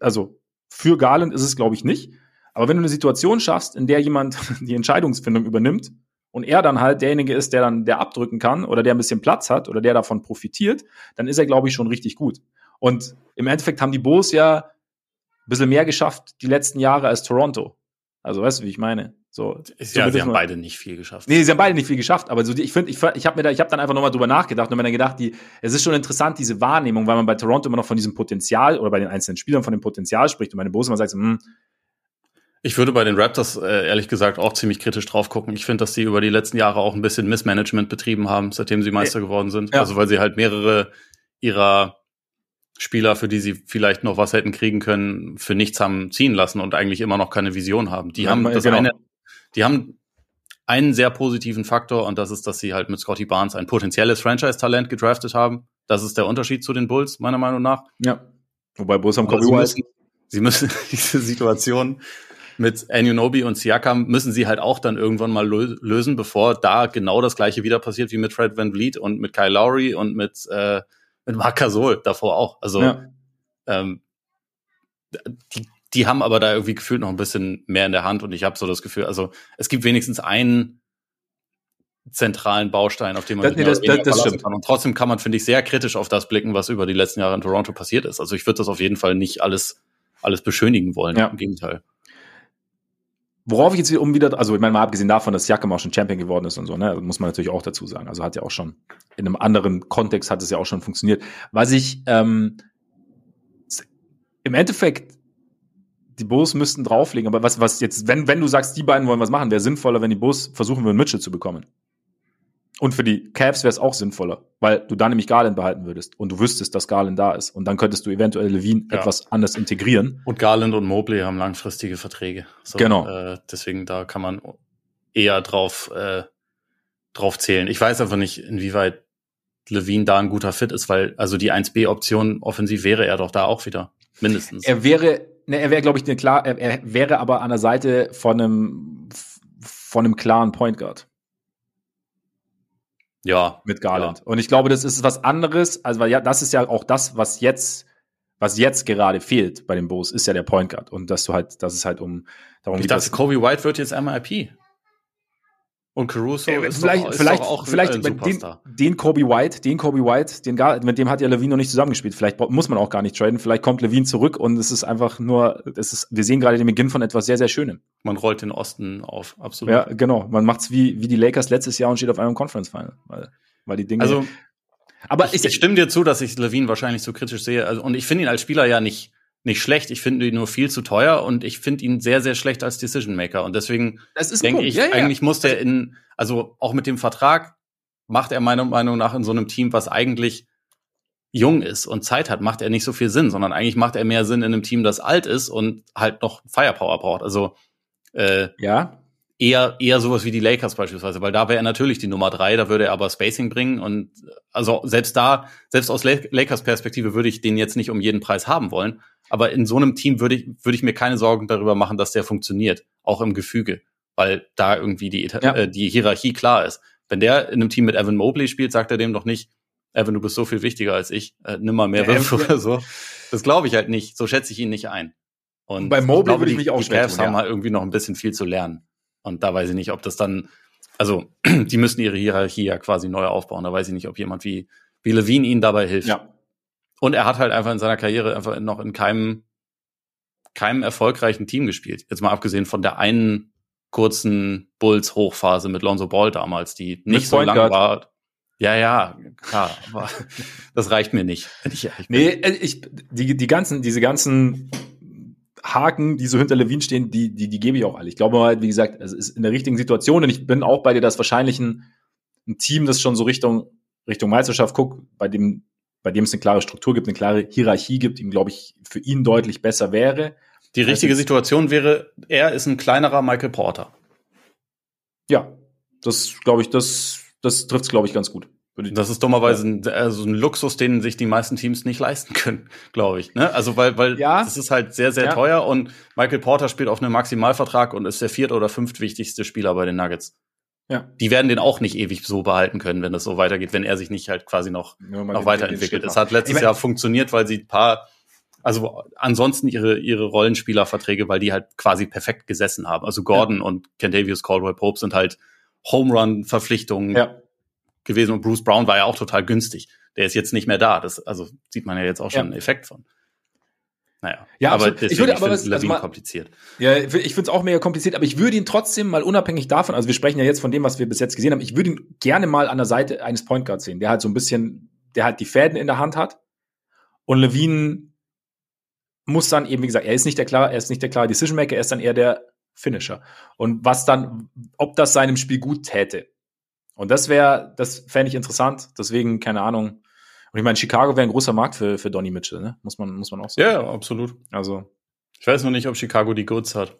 S1: also für Garland ist es, glaube ich, nicht. Aber wenn du eine Situation schaffst, in der jemand die Entscheidungsfindung übernimmt und er dann halt derjenige ist, der dann der abdrücken kann oder der ein bisschen Platz hat oder der davon profitiert, dann ist er, glaube ich, schon richtig gut. Und im Endeffekt haben die Bulls ja ein bisschen mehr geschafft die letzten Jahre als Toronto. Also weißt du, wie ich meine? So,
S2: ja, sie haben beide nicht viel geschafft.
S1: Nee, sie haben beide nicht viel geschafft, aber so ich finde, ich, ich habe mir da, ich habe dann einfach nochmal drüber nachgedacht und mir dann gedacht, die, es ist schon interessant, diese Wahrnehmung, weil man bei Toronto immer noch von diesem Potenzial oder bei den einzelnen Spielern von dem Potenzial spricht und meine Bose immer sagt, so, hm,
S2: ich würde bei den Raptors äh, ehrlich gesagt auch ziemlich kritisch drauf gucken. Ich finde, dass sie über die letzten Jahre auch ein bisschen Missmanagement betrieben haben, seitdem sie Meister geworden sind. Ja. Also weil sie halt mehrere ihrer Spieler, für die sie vielleicht noch was hätten kriegen können, für nichts haben ziehen lassen und eigentlich immer noch keine Vision haben. Die ja, haben das genau. eine, die haben einen sehr positiven Faktor und das ist, dass sie halt mit Scotty Barnes ein potenzielles Franchise-Talent gedraftet haben. Das ist der Unterschied zu den Bulls, meiner Meinung nach.
S1: Ja. Wobei Bulls haben
S2: Kobe müssen, sie müssen diese Situation mit Anunobi und Siakam müssen sie halt auch dann irgendwann mal lösen, bevor da genau das gleiche wieder passiert wie mit Fred Van Vliet und mit Kyle Lowry und mit, äh, mit Marc Gasol davor auch. Also ja. ähm, die, die haben aber da irgendwie gefühlt noch ein bisschen mehr in der Hand und ich habe so das Gefühl, also es gibt wenigstens einen zentralen Baustein, auf dem man
S1: das, nee, das, das, das stimmt.
S2: kann. Und trotzdem kann man, finde ich, sehr kritisch auf das blicken, was über die letzten Jahre in Toronto passiert ist. Also ich würde das auf jeden Fall nicht alles, alles beschönigen wollen. Ja. Im Gegenteil.
S1: Worauf ich jetzt um wieder, also ich meine mal abgesehen davon, dass Jakam auch schon Champion geworden ist und so, ne, muss man natürlich auch dazu sagen. Also hat ja auch schon in einem anderen Kontext hat es ja auch schon funktioniert. Was ich ähm, im Endeffekt die Bulls müssten drauflegen, aber was was jetzt, wenn wenn du sagst, die beiden wollen was machen, wäre sinnvoller, wenn die Bulls versuchen würden, Mitchell zu bekommen. Und für die Cavs wäre es auch sinnvoller, weil du dann nämlich Garland behalten würdest und du wüsstest, dass Garland da ist. Und dann könntest du eventuell Levine ja. etwas anders integrieren.
S2: Und Garland und Mobley haben langfristige Verträge.
S1: So, genau.
S2: Äh, deswegen da kann man eher drauf, äh, drauf zählen. Ich weiß einfach nicht, inwieweit Levine da ein guter Fit ist, weil also die 1B-Option offensiv wäre er doch da auch wieder. Mindestens.
S1: Er wäre, ne, er wäre, glaube ich, eine klar, er, er wäre aber an der Seite von einem, von einem klaren Point Guard.
S2: Ja.
S1: Mit Garland. Ja. Und ich glaube, das ist was anderes, also weil ja, das ist ja auch das, was jetzt, was jetzt gerade fehlt bei den Bulls, ist ja der Point Guard. Und dass du halt, dass es halt um
S2: darum ich geht. Ich dachte, Kobe White wird jetzt MIP. Und Caruso
S1: äh, ist, vielleicht, doch, ist vielleicht, auch vielleicht den, den Kobe White, den Kobe White, den gar, mit dem hat ja Levine noch nicht zusammengespielt. Vielleicht muss man auch gar nicht traden. Vielleicht kommt Levine zurück und es ist einfach nur, es ist, wir sehen gerade den Beginn von etwas sehr, sehr Schönem.
S2: Man rollt den Osten auf, absolut.
S1: Ja, genau. Man macht's wie, wie die Lakers letztes Jahr und steht auf einem Conference Final, weil, weil die Dinge.
S2: Also, aber ich, ich stimme dir zu, dass ich Levine wahrscheinlich so kritisch sehe. Also, und ich finde ihn als Spieler ja nicht, nicht schlecht. Ich finde ihn nur viel zu teuer und ich finde ihn sehr, sehr schlecht als Decision Maker. Und deswegen denke ich, ja, ja. eigentlich muss der in, also auch mit dem Vertrag macht er meiner Meinung nach in so einem Team, was eigentlich jung ist und Zeit hat, macht er nicht so viel Sinn, sondern eigentlich macht er mehr Sinn in einem Team, das alt ist und halt noch Firepower braucht. Also
S1: äh, ja.
S2: eher eher sowas wie die Lakers beispielsweise, weil da wäre er natürlich die Nummer drei, da würde er aber Spacing bringen und also selbst da, selbst aus Lakers Perspektive würde ich den jetzt nicht um jeden Preis haben wollen. Aber in so einem Team würde ich, würde ich mir keine Sorgen darüber machen, dass der funktioniert, auch im Gefüge, weil da irgendwie die, ja. äh, die Hierarchie klar ist. Wenn der in einem Team mit Evan Mobley spielt, sagt er dem doch nicht, Evan, du bist so viel wichtiger als ich, äh, nimm mal mehr ja, Würfe oder so. Das glaube ich halt nicht. So schätze ich ihn nicht ein.
S1: Und bei Mobley glaube, würde ich mich auch
S2: die Cavs haben halt irgendwie noch ein bisschen viel zu lernen. Und da weiß ich nicht, ob das dann, also die müssen ihre Hierarchie ja quasi neu aufbauen. Da weiß ich nicht, ob jemand wie, wie Levine ihnen dabei hilft.
S1: Ja.
S2: Und er hat halt einfach in seiner Karriere einfach noch in keinem, keinem erfolgreichen Team gespielt. Jetzt mal abgesehen von der einen kurzen Bulls-Hochphase mit Lonzo Ball damals, die nicht mit so lang war. Ja, ja, klar, aber das reicht mir nicht,
S1: wenn ich ehrlich bin. Nee, äh, ich, die, die ganzen, diese ganzen Haken, die so hinter Levine stehen, die, die, die gebe ich auch alle. Ich glaube halt, wie gesagt, es ist in der richtigen Situation und ich bin auch bei dir, dass wahrscheinlich ein, ein Team, das schon so Richtung, Richtung Meisterschaft guckt, bei dem bei dem es eine klare Struktur gibt, eine klare Hierarchie gibt, ihm, glaube ich, für ihn deutlich besser wäre.
S2: Die richtige Situation wäre, er ist ein kleinerer Michael Porter.
S1: Ja, das glaube ich, das, das trifft es, glaube ich, ganz gut.
S2: Das ist dummerweise ein, also ein Luxus, den sich die meisten Teams nicht leisten können, glaube ich. Ne? Also weil, weil ja. das ist halt sehr, sehr ja. teuer und Michael Porter spielt auf einem Maximalvertrag und ist der viert- oder fünftwichtigste Spieler bei den Nuggets. Ja. Die werden den auch nicht ewig so behalten können, wenn das so weitergeht, wenn er sich nicht halt quasi noch, ja, noch weiterentwickelt. Es hat letztes ich mein, Jahr funktioniert, weil sie ein paar, also ansonsten ihre, ihre Rollenspielerverträge, weil die halt quasi perfekt gesessen haben. Also Gordon ja. und Kentavious Caldwell Pope sind halt Home Run Verpflichtungen
S1: Ja.
S2: gewesen und Bruce Brown war ja auch total günstig. Der ist jetzt nicht mehr da. Das also sieht man ja jetzt auch schon
S1: Ja.
S2: einen Effekt von. Naja,
S1: Ja,
S2: aber
S1: absolut. Ich
S2: deswegen,
S1: würde
S2: ich
S1: aber
S2: finde
S1: was- also mal-
S2: kompliziert.
S1: Ja, ich finde es auch mega kompliziert, aber ich würde ihn trotzdem mal unabhängig davon, also wir sprechen ja jetzt von dem, was wir bis jetzt gesehen haben, ich würde ihn gerne mal an der Seite eines Point Guards sehen, der halt so ein bisschen, der halt die Fäden in der Hand hat. Und Levine muss dann eben, wie gesagt, er ist nicht der klar, er ist nicht der klare Decision Maker, er ist dann eher der Finisher. Und was dann, ob das seinem Spiel gut täte. Und das wäre, das fände ich interessant. Deswegen, keine Ahnung. Und ich meine, Chicago wäre ein großer Markt für, für Donny Mitchell, ne? Muss man, muss man auch sagen.
S2: Ja, ja, absolut.
S1: Also,
S2: Ich weiß noch nicht, ob Chicago die Goods hat.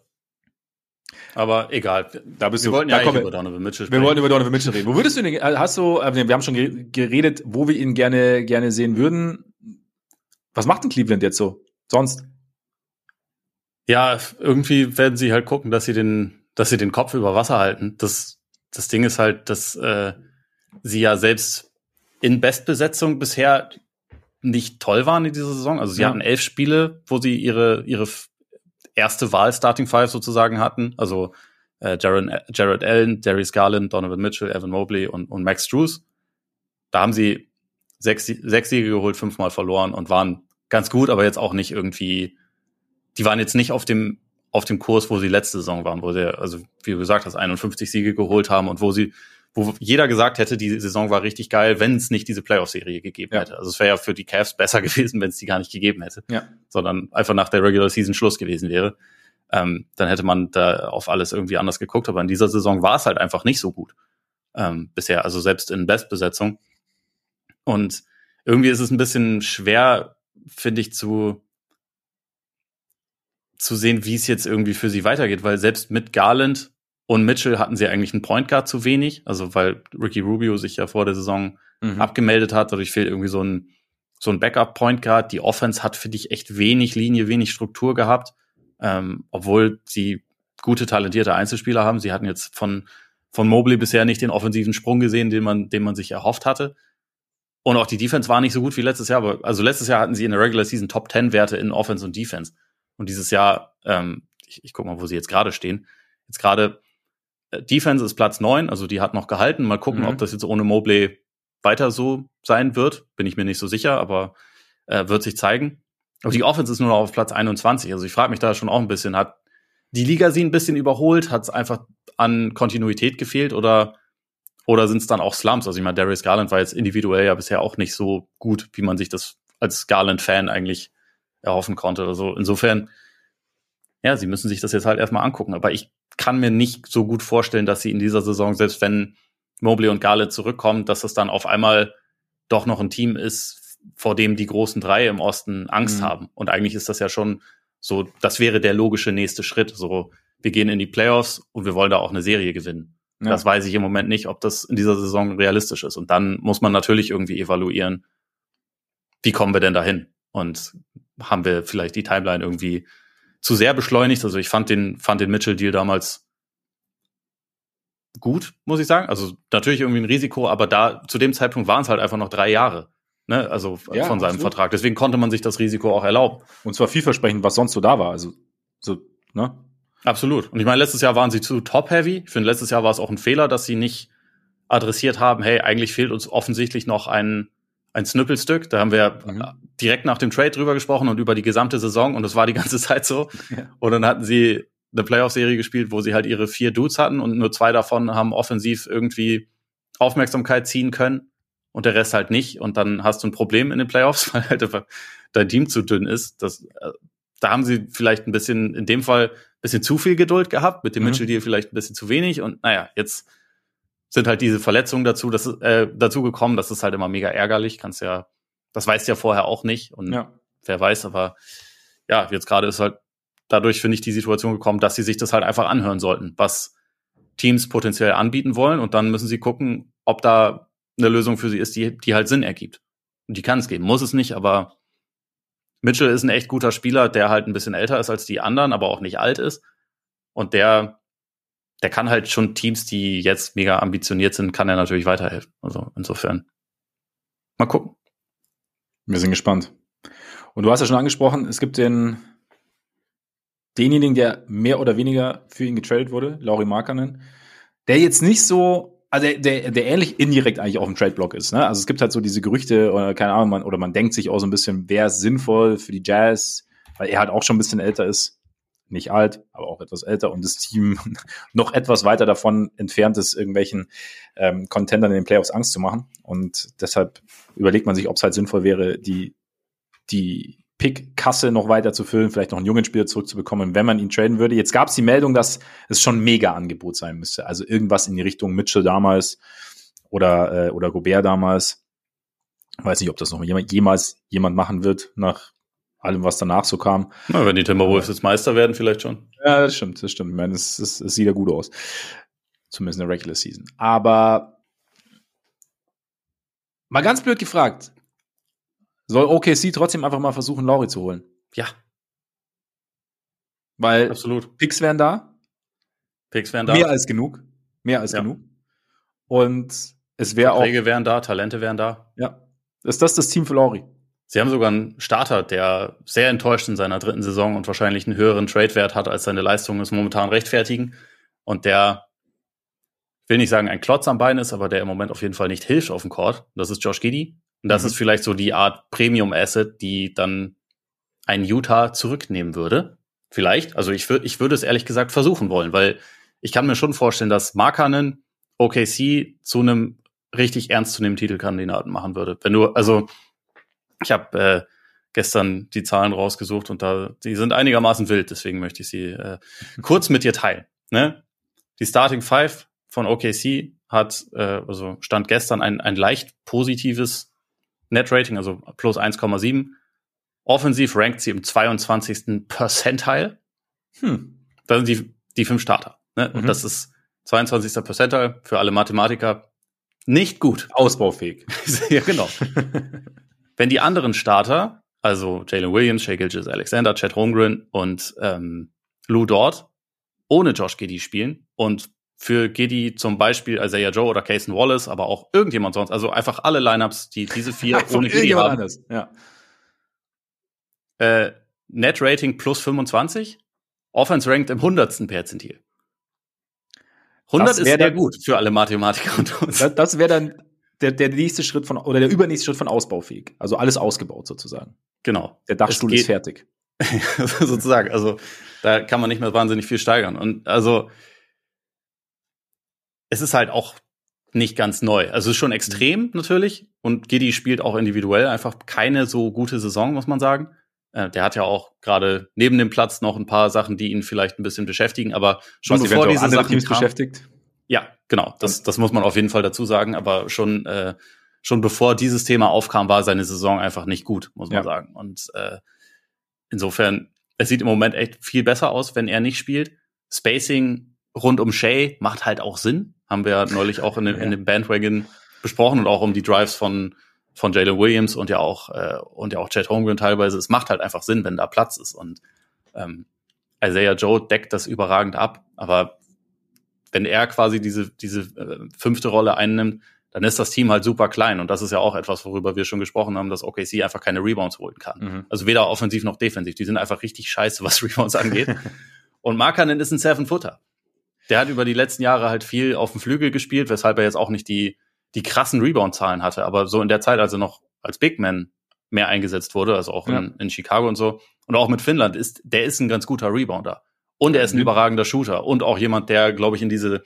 S2: Aber egal.
S1: da bist
S2: Wir
S1: du,
S2: wollten
S1: da
S2: ja
S1: kommen wir-
S2: über Donovan Mitchell
S1: Wir wollten über Donovan Mitchell reden. Wo würdest du ihn, äh, hast du, äh, wir haben schon gere- geredet, wo wir ihn gerne, gerne sehen würden. Was macht denn Cleveland jetzt so? Sonst?
S2: Ja, irgendwie werden sie halt gucken, dass sie den, dass sie den Kopf über Wasser halten. Das, das Ding ist halt, dass äh, sie ja selbst in Bestbesetzung bisher nicht toll waren in dieser Saison. Also sie
S1: Ja.
S2: hatten elf Spiele, wo sie ihre, ihre erste Wahl Starting Five sozusagen hatten. Also äh, Jared, Jared Allen, Darius Garland, Donovan Mitchell, Evan Mobley und, und Max Struess. Da haben sie sechs, sechs Siege geholt, fünfmal verloren und waren ganz gut, aber jetzt auch nicht irgendwie, die waren jetzt nicht auf dem, auf dem Kurs, wo sie letzte Saison waren, wo sie, also wie du gesagt hast, 51 Siege geholt haben und wo sie, wo jeder gesagt hätte, die Saison war richtig geil, wenn es nicht diese Playoff-Serie gegeben
S1: Ja.
S2: hätte. Also es wäre ja für die Cavs besser gewesen, wenn es die gar nicht gegeben hätte,
S1: Ja.
S2: sondern einfach nach der Regular Season Schluss gewesen wäre. Ähm, dann hätte man da auf alles irgendwie anders geguckt, aber in dieser Saison war es halt einfach nicht so gut ähm, bisher, also selbst in Bestbesetzung. Und irgendwie ist es ein bisschen schwer, finde ich, zu, zu sehen, wie es jetzt irgendwie für sie weitergeht, weil selbst mit Garland und Mitchell hatten sie eigentlich einen Point Guard zu wenig, also weil Ricky Rubio sich ja vor der Saison
S1: Mhm.
S2: abgemeldet hat, dadurch fehlt irgendwie so ein, so ein Backup Point Guard. Die Offense hat, finde ich, echt wenig Linie, wenig Struktur gehabt, ähm, obwohl sie gute, talentierte Einzelspieler haben. Sie hatten jetzt von, von Mobley bisher nicht den offensiven Sprung gesehen, den man, den man sich erhofft hatte. Und auch die Defense war nicht so gut wie letztes Jahr, aber also letztes Jahr hatten sie in der Regular Season Top 10 Werte in Offense und Defense. Und dieses Jahr, ähm, ich, ich guck mal, wo sie jetzt gerade stehen. Jetzt gerade Defense ist Platz 9, also die hat noch gehalten. Mal gucken,
S1: Mhm.
S2: ob das jetzt ohne Mobley weiter so sein wird. Bin ich mir nicht so sicher, aber äh, wird sich zeigen. Aber die Offense ist nur noch auf Platz 21. Also ich frage mich da schon auch ein bisschen, hat die Liga sie ein bisschen überholt? Hat es einfach an Kontinuität gefehlt oder oder sind es dann auch Slumps? Also ich meine, Darius Garland war jetzt individuell ja bisher auch nicht so gut, wie man sich das als Garland-Fan eigentlich erhoffen konnte. Also insofern, ja, sie müssen sich das jetzt halt erstmal angucken. Aber ich kann mir nicht so gut vorstellen, dass sie in dieser Saison, selbst wenn Mobley und Garland zurückkommen, dass es dann auf einmal doch noch ein Team ist, vor dem die großen drei im Osten Angst
S1: Mhm.
S2: haben. Und eigentlich ist das ja schon so, das wäre der logische nächste Schritt. So, wir gehen in die Playoffs und wir wollen da auch eine Serie gewinnen.
S1: Ja.
S2: Das weiß ich im Moment nicht, ob das in dieser Saison realistisch ist. Und dann muss man natürlich irgendwie evaluieren, wie kommen wir denn dahin? Und haben wir vielleicht die Timeline irgendwie zu sehr beschleunigt? Also ich fand den, fand den Mitchell-Deal damals gut, muss ich sagen. Also natürlich irgendwie ein Risiko, aber da zu dem Zeitpunkt waren es halt einfach noch drei Jahre. Ne? Also
S1: Ja,
S2: von seinem
S1: absolut.
S2: Vertrag. Deswegen konnte man sich das Risiko auch erlauben.
S1: Und zwar vielversprechend, was sonst so da war. Also, so, ne?
S2: Absolut. Und ich meine, letztes Jahr waren sie zu top-heavy. Ich finde, letztes Jahr war es auch ein Fehler, dass sie nicht adressiert haben, hey, eigentlich fehlt uns offensichtlich noch ein, ein Snüppelstück. Da haben wir
S1: Mhm.
S2: direkt nach dem Trade drüber gesprochen und über die gesamte Saison und das war die ganze Zeit so.
S1: Ja.
S2: Und dann hatten sie eine Playoff-Serie gespielt, wo sie halt ihre vier Dudes hatten und nur zwei davon haben offensiv irgendwie Aufmerksamkeit ziehen können und der Rest halt nicht. Und dann hast du ein Problem in den Playoffs, weil halt einfach dein Team zu dünn ist. Das, äh, da haben sie vielleicht ein bisschen, in dem Fall, ein bisschen zu viel Geduld gehabt, mit dem
S1: Mhm.
S2: Mitchell Deal vielleicht ein bisschen zu wenig. Und naja, jetzt sind halt diese Verletzungen dazu, das, ist, äh, dazu gekommen. Das ist halt immer mega ärgerlich. Kannst ja, das weißt du ja vorher auch nicht. Und
S1: Ja.
S2: wer weiß, aber ja, jetzt gerade ist halt dadurch, finde ich, die Situation gekommen, dass sie sich das halt einfach anhören sollten, was Teams potenziell anbieten wollen. Und dann müssen sie gucken, ob da eine Lösung für sie ist, die, die halt Sinn ergibt. Und die kann es geben. Muss es nicht, aber Mitchell ist ein echt guter Spieler, der halt ein bisschen älter ist als die anderen, aber auch nicht alt ist. Und der, der kann halt schon Teams, die jetzt mega ambitioniert sind, kann er natürlich weiterhelfen. Also insofern. Mal gucken.
S1: Wir sind gespannt. Und du hast ja schon angesprochen, es gibt den, denjenigen, der mehr oder weniger für ihn getradet wurde, Lauri Markkanen. der jetzt nicht so, also der, der, der ähnlich indirekt eigentlich auf dem Trade-Block ist. Ne? Also es gibt halt so diese Gerüchte oder keine Ahnung, man, oder man denkt sich auch so ein bisschen, wer ist sinnvoll für die Jazz, weil er halt auch schon ein bisschen älter ist. Nicht alt, aber auch etwas älter und das Team noch etwas weiter davon entfernt ist, irgendwelchen ähm, Contendern in den Playoffs Angst zu machen. Und deshalb überlegt man sich, ob es halt sinnvoll wäre, die, die Pick-Kasse noch weiter zu füllen, vielleicht noch einen jungen Spieler zurückzubekommen, wenn man ihn traden würde. Jetzt gab es die Meldung, dass es schon Mega-Angebot sein müsste. Also irgendwas in die Richtung Mitchell damals oder, äh, oder Gobert damals. Weiß nicht, ob das noch jemand, jemals jemand machen wird, nach allem, was danach so kam.
S2: Na, wenn die Timberwolves jetzt Meister werden, vielleicht schon.
S1: Ja, das stimmt, das stimmt. Ich meine, es, es, es sieht ja gut aus. Zumindest in der Regular Season. Aber mal ganz blöd gefragt, soll OKC trotzdem einfach mal versuchen, Laurie zu holen?
S2: Ja.
S1: Weil
S2: absolut.
S1: Picks wären da.
S2: Picks wären da.
S1: Mehr als genug. Mehr als ja. genug. Und es wäre auch.
S2: Verträge wären da, Talente wären da.
S1: Ja. Ist das das Team für Laurie?
S2: Sie haben sogar einen Starter, der sehr enttäuscht in seiner dritten Saison und wahrscheinlich einen höheren Trade-Wert hat, als seine Leistungen es momentan rechtfertigen. Und der, will nicht sagen, ein Klotz am Bein ist, aber der im Moment auf jeden Fall nicht hilft auf dem Court. Das ist Josh Giddy. Und das mhm. ist vielleicht so die Art Premium-Asset, die dann ein Utah zurücknehmen würde. Vielleicht. Also ich, würde ich würde es ehrlich gesagt versuchen wollen, weil ich kann mir schon vorstellen, dass Markanen OKC zu einem richtig ernstzunehmenden Titelkandidaten machen würde. Wenn du, also ich habe äh, gestern die Zahlen rausgesucht und da die sind einigermaßen wild, deswegen möchte ich sie äh, kurz mit dir teilen. Ne? Die Starting Five von OKC hat äh, also stand gestern ein ein leicht positives Net Rating, also plus 1,7. Offensiv rankt sie im 22. Percentile. Hm. Das sind die die fünf Starter. Ne? Mhm. Und das ist 22. Percentile für alle Mathematiker nicht gut.
S1: Ausbaufähig.
S2: ja, genau. Wenn die anderen Starter, also Jalen Williams, Shea Gilgis Alexander, Chad Holmgren und ähm, Lou Dort, ohne Josh Giddy spielen und für Giddy zum Beispiel Isaiah Joe oder Cason Wallace, aber auch irgendjemand sonst, also einfach alle Lineups, die diese vier ohne Giddy haben. Anders. Ja. Äh, Net Rating plus 25, Offense ranked im hundertsten Perzentil. 100 ist sehr gut für alle Mathematiker und
S1: uns. Das, das wäre dann der, der nächste Schritt von, oder der übernächste Schritt von ausbaufähig. Also alles ausgebaut sozusagen.
S2: Genau.
S1: Der Dachstuhl ist fertig.
S2: sozusagen. Also da kann man nicht mehr wahnsinnig viel steigern. Und also es ist halt auch nicht ganz neu. Also es ist schon extrem natürlich. Und Giddy spielt auch individuell einfach keine so gute Saison, muss man sagen. Äh, der hat ja auch gerade neben dem Platz noch ein paar Sachen, die ihn vielleicht ein bisschen beschäftigen, aber schon Was bevor diese Sachen
S1: Teams kam, beschäftigt.
S2: Ja, genau. Das, das muss man auf jeden Fall dazu sagen. Aber schon, äh, schon bevor dieses Thema aufkam, war seine Saison einfach nicht gut, muss man ja. sagen. Und äh, insofern, es sieht im Moment echt viel besser aus, wenn er nicht spielt. Spacing rund um Shay macht halt auch Sinn. Haben wir neulich auch in, dem, ja. in dem Bandwagon besprochen und auch um die Drives von von Jalen Williams und ja auch äh, und ja auch Chad Holmgren teilweise. Es macht halt einfach Sinn, wenn da Platz ist und ähm, Isaiah Joe deckt das überragend ab. Aber wenn er quasi diese, diese äh, fünfte Rolle einnimmt, dann ist das Team halt super klein. Und das ist ja auch etwas, worüber wir schon gesprochen haben, dass OKC einfach keine Rebounds holen kann. Mhm. Also weder offensiv noch defensiv. Die sind einfach richtig scheiße, was Rebounds angeht. und Markanen ist ein Seven-Footer. Der hat über die letzten Jahre halt viel auf dem Flügel gespielt, weshalb er jetzt auch nicht die, die krassen Rebound-Zahlen hatte. Aber so in der Zeit, als er noch als Big Man mehr eingesetzt wurde, also auch ja. in, in Chicago und so, und auch mit Finnland, ist, der ist ein ganz guter Rebounder. Und er ist ein mhm. überragender Shooter und auch jemand, der, glaube ich, in diese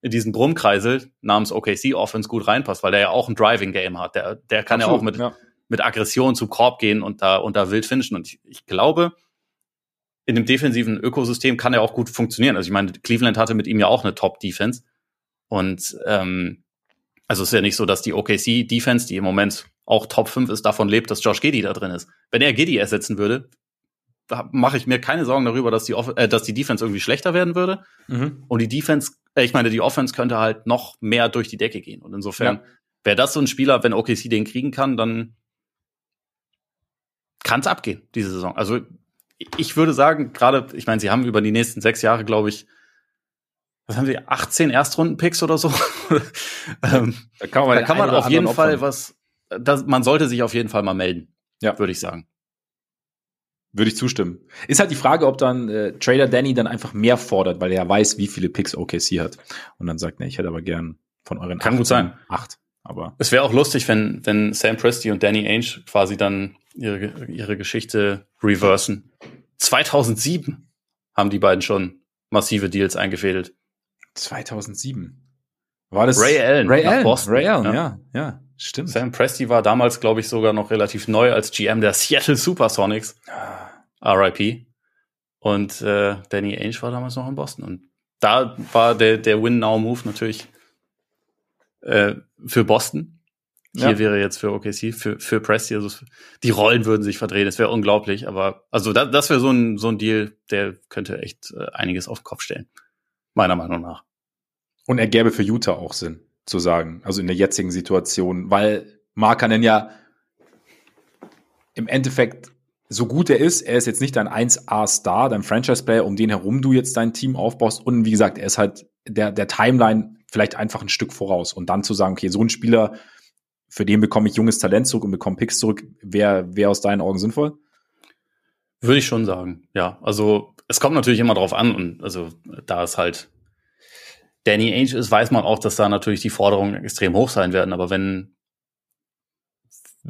S2: in diesen Brummkreisel namens OKC Offense gut reinpasst, weil der ja auch ein Driving Game hat. Der, der kann Absolut, ja auch mit, ja. mit Aggression zum Korb gehen und da, und da wild finishen. Und ich, ich glaube, in dem defensiven Ökosystem kann er auch gut funktionieren. Also ich meine, Cleveland hatte mit ihm ja auch eine Top-Defense. Und ähm, also es ist ja nicht so, dass die OKC-Defense, die im Moment auch Top 5 ist, davon lebt, dass Josh Giddy da drin ist. Wenn er Giddy ersetzen würde, mache ich mir keine Sorgen darüber, dass die, Off äh, dass die Defense irgendwie schlechter werden würde. Mhm. Und die Defense, äh, ich meine, die Offense könnte halt noch mehr durch die Decke gehen. Und insofern ja. wäre das so ein Spieler, wenn OKC den kriegen kann, dann kann es abgehen, diese Saison. Also ich würde sagen, gerade, ich meine, sie haben über die nächsten sechs Jahre, glaube ich, was haben sie, 18 Erstrunden-Picks oder so? ähm, da kann man, da kann man auf jeden Fall was, das, man sollte sich auf jeden Fall mal melden, ja. würde ich sagen
S1: Würde ich zustimmen. Ist halt die Frage, ob dann äh, Trader Danny dann einfach mehr fordert, weil er weiß, wie viele Picks OKC hat. Und dann sagt, ne, ich hätte aber gern von euren
S2: Kann gut sein.
S1: acht. Aber
S2: es wäre auch lustig, wenn, wenn Sam Presti und Danny Ainge quasi dann ihre, ihre Geschichte reversen. 2007 haben die beiden schon massive Deals eingefädelt.
S1: 2007. War das
S2: Ray Allen
S1: Ray Allen,
S2: Boston,
S1: Ray Allen,
S2: ja.
S1: ja, ja, stimmt.
S2: Sam Presti war damals, glaube ich, sogar noch relativ neu als GM der Seattle Supersonics. RIP. Und äh, Danny Ainge war damals noch in Boston. Und da war der, der Win-Now-Move natürlich äh, für Boston. Hier
S1: Ja.
S2: wäre jetzt für OKC, für, für Presti, also die Rollen würden sich verdrehen. Es wäre unglaublich, aber also da, das wäre so ein, so ein Deal, der könnte echt äh, einiges auf den Kopf stellen. Meiner Meinung nach.
S1: Und er gäbe für Utah auch Sinn, zu sagen. Also in der jetzigen Situation, weil Markanen ja im Endeffekt, so gut er ist, er ist jetzt nicht dein 1A-Star, dein Franchise-Player, um den herum du jetzt dein Team aufbaust. Und wie gesagt, er ist halt der, der Timeline vielleicht einfach ein Stück voraus. Und dann zu sagen, okay, so ein Spieler, für den bekomme ich junges Talent zurück und bekomme Picks zurück, wäre wär aus deinen Augen sinnvoll?
S2: Würde ich schon sagen, ja. Also es kommt natürlich immer drauf an und also da es halt Danny Ainge ist, weiß man auch, dass da natürlich die Forderungen extrem hoch sein werden. Aber wenn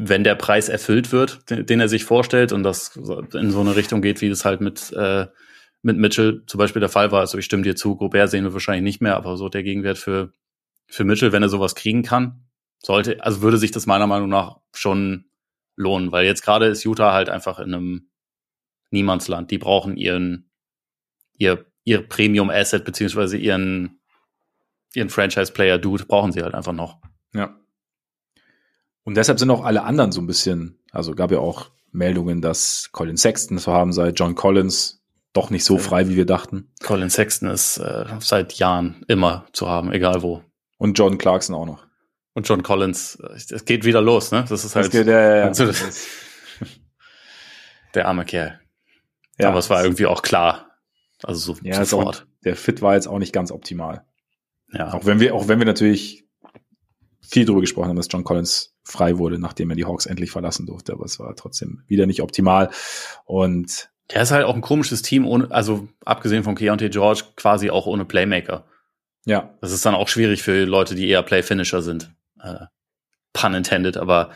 S2: wenn der Preis erfüllt wird, den, er sich vorstellt und das in so eine Richtung geht, wie das halt mit äh, mit Mitchell zum Beispiel der Fall war, also ich stimme dir zu, Gobert sehen wir wahrscheinlich nicht mehr, aber so der Gegenwert für für Mitchell, wenn er sowas kriegen kann, sollte, also würde sich das meiner Meinung nach schon lohnen, weil jetzt gerade ist Utah halt einfach in einem Niemandsland. Die brauchen ihren, ihr, ihr Premium Asset beziehungsweise ihren, ihren Franchise Player Dude brauchen sie halt einfach noch.
S1: Ja. Und deshalb sind auch alle anderen so ein bisschen, also gab ja auch Meldungen, dass Colin Sexton zu haben sei, John Collins doch nicht so frei, wie wir dachten.
S2: Colin Sexton ist äh, seit Jahren immer zu haben, egal wo.
S1: Und Jordan Clarkson auch noch.
S2: Und John Collins, äh, es geht wieder los, ne? Das ist halt
S1: Das geht, ja, ja, ja.
S2: also das- der arme Kerl.
S1: ja,
S2: Aber es war irgendwie auch klar. Also so
S1: ja,
S2: sofort.
S1: auch, der Fit war jetzt auch nicht ganz optimal.
S2: Ja.
S1: Auch wenn wir, auch wenn wir natürlich viel darüber gesprochen haben, dass John Collins frei wurde, nachdem er die Hawks endlich verlassen durfte, aber es war trotzdem wieder nicht optimal. Und
S2: Der ist halt auch ein komisches Team, ohne, also abgesehen von Keontae George, quasi auch ohne Playmaker.
S1: ja,
S2: Das ist dann auch schwierig für Leute, die eher Play-Finisher sind. Äh, pun intended, aber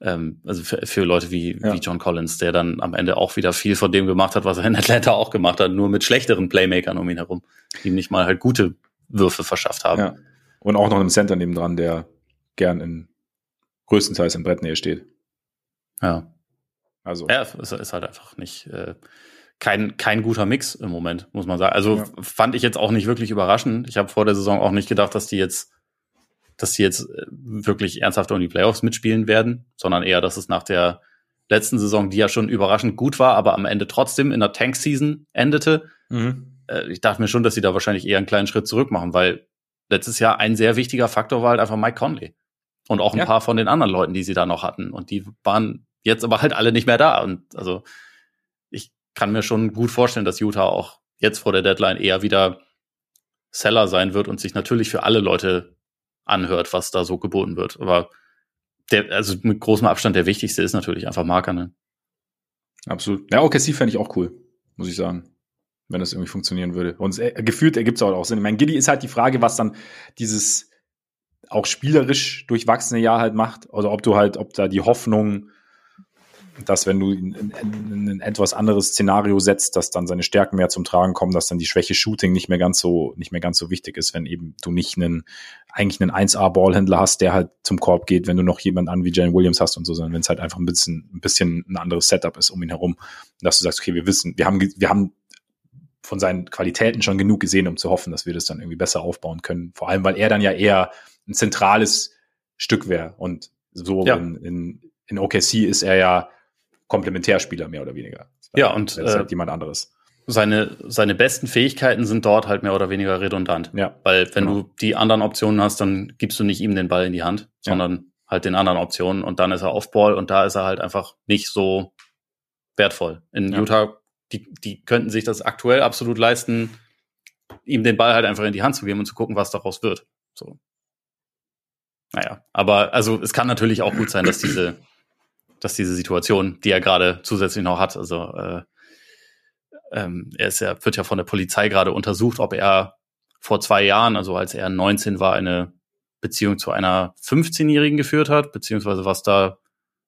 S2: ähm, also für, für Leute wie,
S1: Ja.
S2: wie John Collins, der dann am Ende auch wieder viel von dem gemacht hat, was er in Atlanta auch gemacht hat, nur mit schlechteren Playmakern um ihn herum, die ihm nicht mal halt gute Würfe verschafft haben.
S1: ja. Und auch noch einem Center nebendran, der gern in größtenteils in Brettnähe steht.
S2: Ja.
S1: Also
S2: Ja, es ist halt einfach nicht äh, kein, kein guter Mix im Moment, muss man sagen. Also
S1: Ja.
S2: fand ich jetzt auch nicht wirklich überraschend. Ich habe vor der Saison auch nicht gedacht, dass die jetzt, dass die jetzt äh, wirklich ernsthaft um die Playoffs mitspielen werden, sondern eher, dass es nach der letzten Saison, die ja schon überraschend gut war, aber am Ende trotzdem in der Tank-Season endete.
S1: mhm.
S2: Äh, ich dachte mir schon, dass sie da wahrscheinlich eher einen kleinen Schritt zurück machen, weil letztes Jahr ein sehr wichtiger Faktor war halt einfach Mike Conley. Und auch ein
S1: Ja.
S2: paar von den anderen Leuten, die sie da noch hatten. Und die waren jetzt aber halt alle nicht mehr da. Und also ich kann mir schon gut vorstellen, dass Utah auch jetzt vor der Deadline eher wieder Seller sein wird und sich natürlich für alle Leute anhört, was da so geboten wird. Aber der, also mit großem Abstand der wichtigste ist natürlich einfach Markanen.
S1: Absolut. Ja, OKC fände ich auch cool, muss ich sagen. Wenn das irgendwie funktionieren würde. Und äh, gefühlt ergibt es auch Sinn. Ich meine, Giddy ist halt die Frage, was dann dieses auch spielerisch durchwachsene Jahr halt macht. Oder ob du halt, ob da die Hoffnung, dass wenn du in, in, in ein etwas anderes Szenario setzt, dass dann seine Stärken mehr zum Tragen kommen, dass dann die Schwäche Shooting nicht mehr ganz so, nicht mehr ganz so wichtig ist, wenn eben du nicht einen, eigentlich einen 1A-Ballhändler hast, der halt zum Korb geht, wenn du noch jemand an wie Jane Williams hast und so, sondern wenn es halt einfach ein bisschen, ein bisschen ein anderes Setup ist um ihn herum, dass du sagst, okay, wir wissen, wir haben, wir haben von seinen Qualitäten schon genug gesehen, um zu hoffen, dass wir das dann irgendwie besser aufbauen können. Vor allem, weil er dann ja eher ein zentrales Stück wäre. Und so
S2: Ja.
S1: in, in, in OKC ist er ja Komplementärspieler mehr oder weniger.
S2: Ja, und,
S1: er ist halt
S2: äh,
S1: jemand anderes.
S2: Seine, seine besten Fähigkeiten sind dort halt mehr oder weniger redundant.
S1: Ja,
S2: Weil wenn
S1: Genau.
S2: du die anderen Optionen hast, dann gibst du nicht ihm den Ball in die Hand,
S1: Ja.
S2: sondern halt den anderen Optionen und dann ist er Offball und da ist er halt einfach nicht so wertvoll. In
S1: Ja.
S2: Utah, die, die könnten sich das aktuell absolut leisten, ihm den Ball halt einfach in die Hand zu geben und zu gucken, was daraus wird. So. Naja, aber also es kann natürlich auch gut sein, dass diese, dass diese Situation, die er gerade zusätzlich noch hat, also äh, ähm, er ist ja, wird ja von der Polizei gerade untersucht, ob er vor zwei Jahren, also als er 19 war, eine Beziehung zu einer 15-Jährigen geführt hat, beziehungsweise was da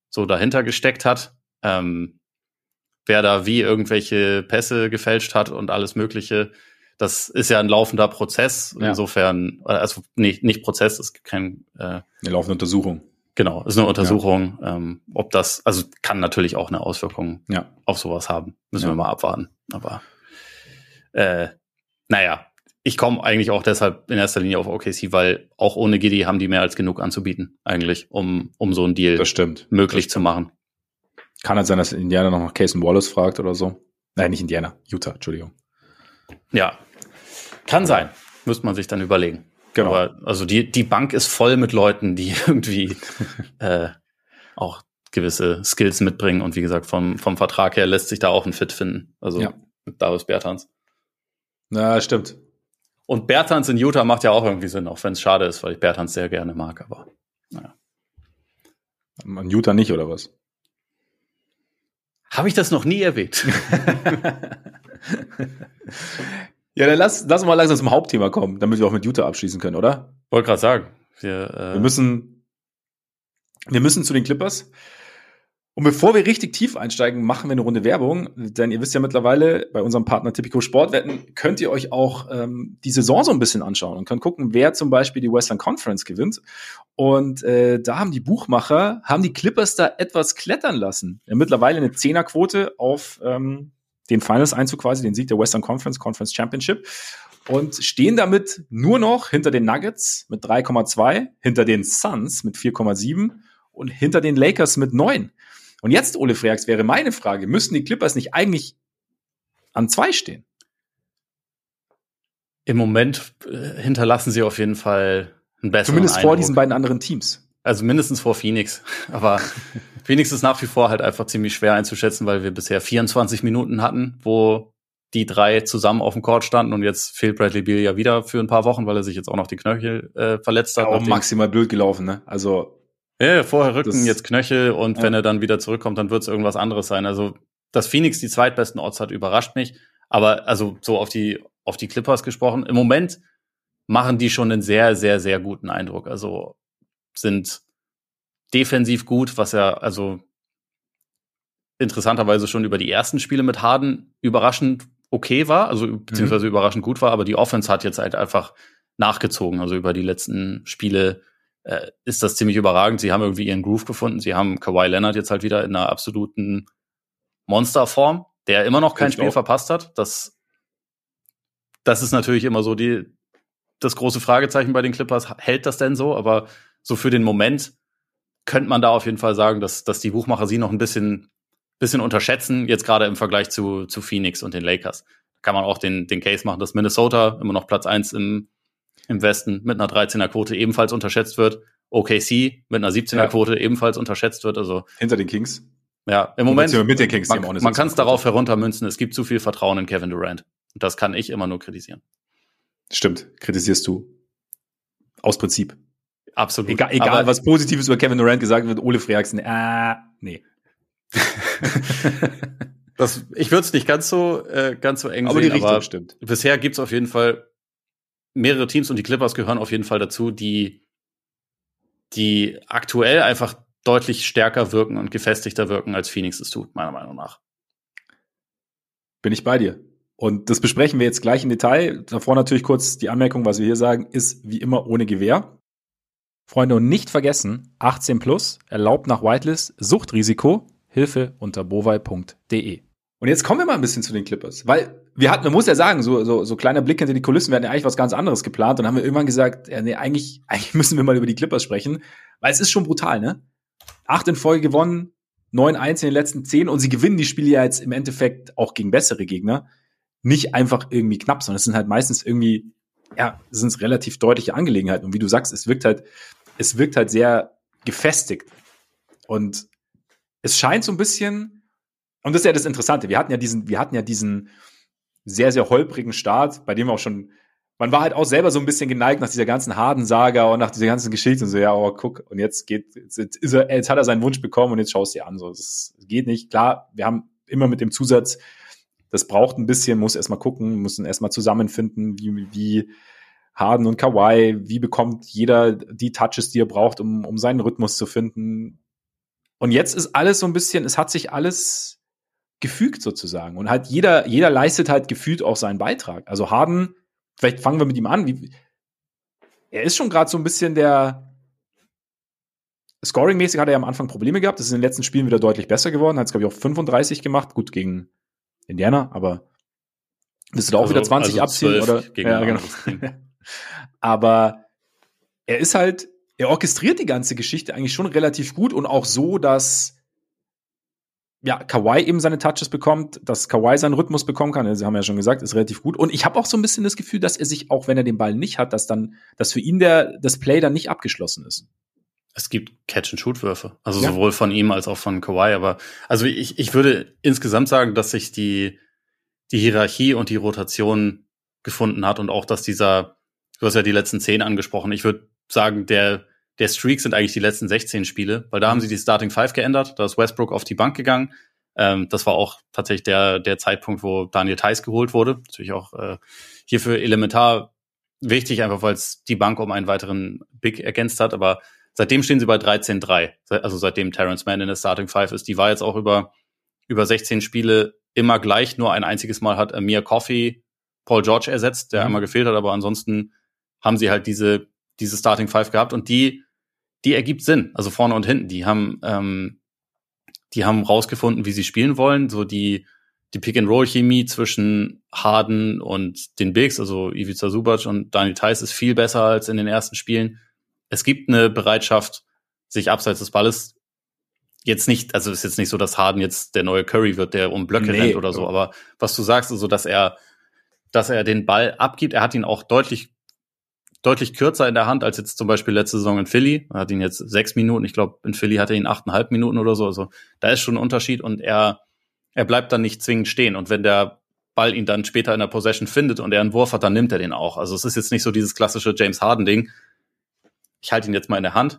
S2: so dahinter gesteckt hat. Ähm, wer da wie irgendwelche Pässe gefälscht hat und alles Mögliche. Das ist ja ein laufender Prozess. Ja. Insofern, also nicht, nicht Prozess, es ist kein
S1: äh, eine laufende Untersuchung.
S2: Genau, ist eine Untersuchung. Ja. Ähm, ob das, also kann natürlich auch eine Auswirkung
S1: ja.
S2: auf sowas haben. Müssen wir mal abwarten. Aber äh, naja, ich komme eigentlich auch deshalb in erster Linie auf OKC, weil auch ohne Giddy haben die mehr als genug anzubieten, eigentlich, um, um so einen Deal möglich
S1: das
S2: zu machen.
S1: Kann halt sein, dass Indiana noch nach Casey Wallace fragt oder so. Nein, nicht Indiana, Utah, Entschuldigung.
S2: Ja, kann sein. Müsste man sich dann überlegen. Genau. Aber also die, die Bank ist voll mit Leuten, die irgendwie äh, auch gewisse Skills mitbringen. Und wie gesagt, vom, vom Vertrag her lässt sich da auch ein Fit finden. Also ja. mit Darius Bertans.
S1: Na, stimmt.
S2: Und Bertans in Utah macht ja auch irgendwie Sinn, auch wenn es schade ist, weil ich Bertans sehr gerne mag, aber naja.
S1: In Utah nicht, oder was?
S2: Habe ich das noch nie erwähnt?
S1: ja, dann lass, lass mal langsam zum Hauptthema kommen, damit wir auch mit Utah abschließen können, oder?
S2: Wollte gerade sagen.
S1: Wir, äh wir müssen, wir müssen zu den Clippers. Und bevor wir richtig tief einsteigen, machen wir eine Runde Werbung. Denn ihr wisst ja mittlerweile, bei unserem Partner Tipico Sportwetten könnt ihr euch auch ähm, die Saison so ein bisschen anschauen und könnt gucken, wer zum Beispiel die Western Conference gewinnt. Und äh, da haben die Buchmacher, haben die Clippers da etwas klettern lassen. Ja, mittlerweile eine Zehnerquote auf ähm, den Finals-Einzug quasi, den Sieg der Western Conference, Conference Championship. Und stehen damit nur noch hinter den Nuggets mit 3,2, hinter den Suns mit 4,7 und hinter den Lakers mit 9. Und jetzt, Ole Freaks, wäre meine Frage, müssten die Clippers nicht eigentlich an zwei stehen?
S2: Im Moment äh, hinterlassen sie auf jeden Fall
S1: einen besseren Zumindest Eindruck. vor diesen beiden anderen Teams.
S2: Also mindestens vor Phoenix. Aber Phoenix ist nach wie vor halt einfach ziemlich schwer einzuschätzen, weil wir bisher 24 Minuten hatten, wo die drei zusammen auf dem Court standen und jetzt fehlt Bradley Beal ja wieder für ein paar Wochen, weil er sich jetzt auch noch die Knöchel äh, verletzt hat.
S1: Auch maximal blöd gelaufen, ne? Also
S2: ja, vorher Rücken, das, jetzt Knöchel und ja. wenn er dann wieder zurückkommt, dann wird es irgendwas anderes sein. Also, dass Phoenix die zweitbesten Odds hat, überrascht mich. Aber also so auf die, auf die Clippers gesprochen, im Moment machen die schon einen sehr, sehr, sehr guten Eindruck. Also sind defensiv gut, was ja also interessanterweise schon über die ersten Spiele mit Harden überraschend okay war, also beziehungsweise mhm. überraschend gut war, aber die Offense hat jetzt halt einfach nachgezogen. Also über die letzten Spiele äh, ist das ziemlich überragend. Sie haben irgendwie ihren Groove gefunden. Sie haben Kawhi Leonard jetzt halt wieder in einer absoluten Monsterform, der immer noch kein Spiel auch. verpasst hat. Das, das ist natürlich immer so die, das große Fragezeichen bei den Clippers. Hält das denn so? Aber so für den Moment könnte man da auf jeden Fall sagen, dass, dass die Buchmacher sie noch ein bisschen, bisschen unterschätzen, jetzt gerade im Vergleich zu, zu Phoenix und den Lakers. Kann man auch den, den Case machen, dass Minnesota immer noch Platz eins im, im Westen mit einer 13er Quote ebenfalls unterschätzt wird. OKC mit einer 17er Quote ja. ebenfalls unterschätzt wird. Also
S1: hinter den Kings.
S2: Ja, im Moment.
S1: Mit den Kings,
S2: man, man kann es darauf heruntermünzen. Es gibt zu viel Vertrauen in Kevin Durant. Und das kann ich immer nur kritisieren.
S1: Stimmt, kritisierst du. Aus Prinzip.
S2: Absolut.
S1: Egal, egal was Positives über Kevin Durant gesagt wird, Ole Freaksen, ah, nee.
S2: das, ich würde es nicht ganz so, äh, ganz so eng
S1: aber sehen, die Richtung aber stimmt.
S2: bisher gibt's auf jeden Fall mehrere Teams und die Clippers gehören auf jeden Fall dazu, die, die aktuell einfach deutlich stärker wirken und gefestigter wirken, als Phoenix es tut, meiner Meinung nach.
S1: Bin ich bei dir. Und das besprechen wir jetzt gleich im Detail. Davor natürlich kurz die Anmerkung, was wir hier sagen, ist wie immer ohne Gewehr. Freunde, und nicht vergessen, 18 plus, erlaubt nach Whitelist, Suchtrisiko, Hilfe unter bovai.de. Und jetzt kommen wir mal ein bisschen zu den Clippers, weil wir hatten, man muss ja sagen, so, so, so kleiner Blick hinter die Kulissen, wir hatten ja eigentlich was ganz anderes geplant und haben wir irgendwann gesagt, ja, nee, eigentlich, eigentlich müssen wir mal über die Clippers sprechen, weil es ist schon brutal, ne? Acht in Folge gewonnen, neun eins in den letzten zehn und sie gewinnen die Spiele ja jetzt im Endeffekt auch gegen bessere Gegner. Nicht einfach irgendwie knapp, sondern es sind halt meistens irgendwie, ja, es sind relativ deutliche Angelegenheiten. Und wie du sagst, es wirkt halt, es wirkt halt sehr gefestigt. Und es scheint so ein bisschen, und das ist ja das Interessante. Wir hatten ja diesen, wir hatten ja diesen sehr, sehr holprigen Start, bei dem auch schon, man war halt auch selber so ein bisschen geneigt nach dieser ganzen Harden-Saga und nach dieser ganzen Geschichte und so, ja, aber guck, und jetzt geht, jetzt, ist er, jetzt hat er seinen Wunsch bekommen und jetzt schaust du dir an, so, das geht nicht. Klar, wir haben immer mit dem Zusatz, Das braucht ein bisschen, muss erstmal gucken, müssen erstmal zusammenfinden, wie, wie Harden und Kawhi, wie bekommt jeder die Touches, die er braucht, um, um seinen Rhythmus zu finden. Und jetzt ist alles so ein bisschen, es hat sich alles gefügt sozusagen. Und halt jeder, jeder leistet halt gefühlt auch seinen Beitrag. Also Harden, vielleicht fangen wir mit ihm an. Wie, er ist schon gerade so ein bisschen der, Scoring-mäßig hat er ja am Anfang Probleme gehabt. Das ist in den letzten Spielen wieder deutlich besser geworden. Hat es, glaube ich, auch 35 gemacht. Gut gegen Indiana, aber willst du da auch also, wieder 20 also abziehen? Oder? ja, genau. aber er ist halt, er orchestriert die ganze Geschichte eigentlich schon relativ gut und auch so, dass ja, Kawhi eben seine Touches bekommt, dass Kawhi seinen Rhythmus bekommen kann. Sie haben ja schon gesagt, ist relativ gut. Und ich habe auch so ein bisschen das Gefühl, dass er sich, auch wenn er den Ball nicht hat, dass dann, dass für ihn der, das Play dann nicht abgeschlossen ist.
S2: Es gibt Catch-and-Shoot-Würfe. Also ja. sowohl von ihm als auch von Kawhi. Aber also ich, ich würde insgesamt sagen, dass sich die, die Hierarchie und die Rotation gefunden hat und auch, dass dieser, du hast ja die letzten zehn angesprochen. Ich würde sagen, der, der Streak sind eigentlich die letzten 16 Spiele, weil da haben sie die Starting Five geändert. Da ist Westbrook auf die Bank gegangen. Ähm, das war auch tatsächlich der, der Zeitpunkt, wo Daniel Theiss geholt wurde. Natürlich auch äh, hierfür elementar wichtig, einfach weil es die Bank um einen weiteren Big ergänzt hat. Aber Seitdem stehen sie bei 13-3. Also seitdem Terrence Mann in der Starting Five ist. Die war jetzt auch über, über 16 Spiele immer gleich. Nur ein einziges Mal hat Amir Coffey Paul George ersetzt, der mhm. einmal gefehlt hat. Aber ansonsten haben sie halt diese, diese Starting Five gehabt und die, die ergibt Sinn. Also vorne und hinten. Die haben, ähm, die haben rausgefunden, wie sie spielen wollen. So die, die Pick-and-Roll-Chemie zwischen Harden und den Bigs, also Ivica Subac und Daniel Theiss ist viel besser als in den ersten Spielen es gibt eine Bereitschaft, sich abseits des Balles jetzt nicht, also ist jetzt nicht so, dass Harden jetzt der neue Curry wird, der um Blöcke nee, rennt oder so, aber was du sagst, also dass er, dass er den Ball abgibt, er hat ihn auch deutlich, deutlich kürzer in der Hand als jetzt zum Beispiel letzte Saison in Philly. Er hat ihn jetzt sechs Minuten, ich glaube in Philly hat er ihn achteinhalb Minuten oder so, also da ist schon ein Unterschied und er, er bleibt dann nicht zwingend stehen und wenn der Ball ihn dann später in der Possession findet und er einen Wurf hat, dann nimmt er den auch. Also es ist jetzt nicht so dieses klassische James Harden Ding, ich halte ihn jetzt mal in der Hand,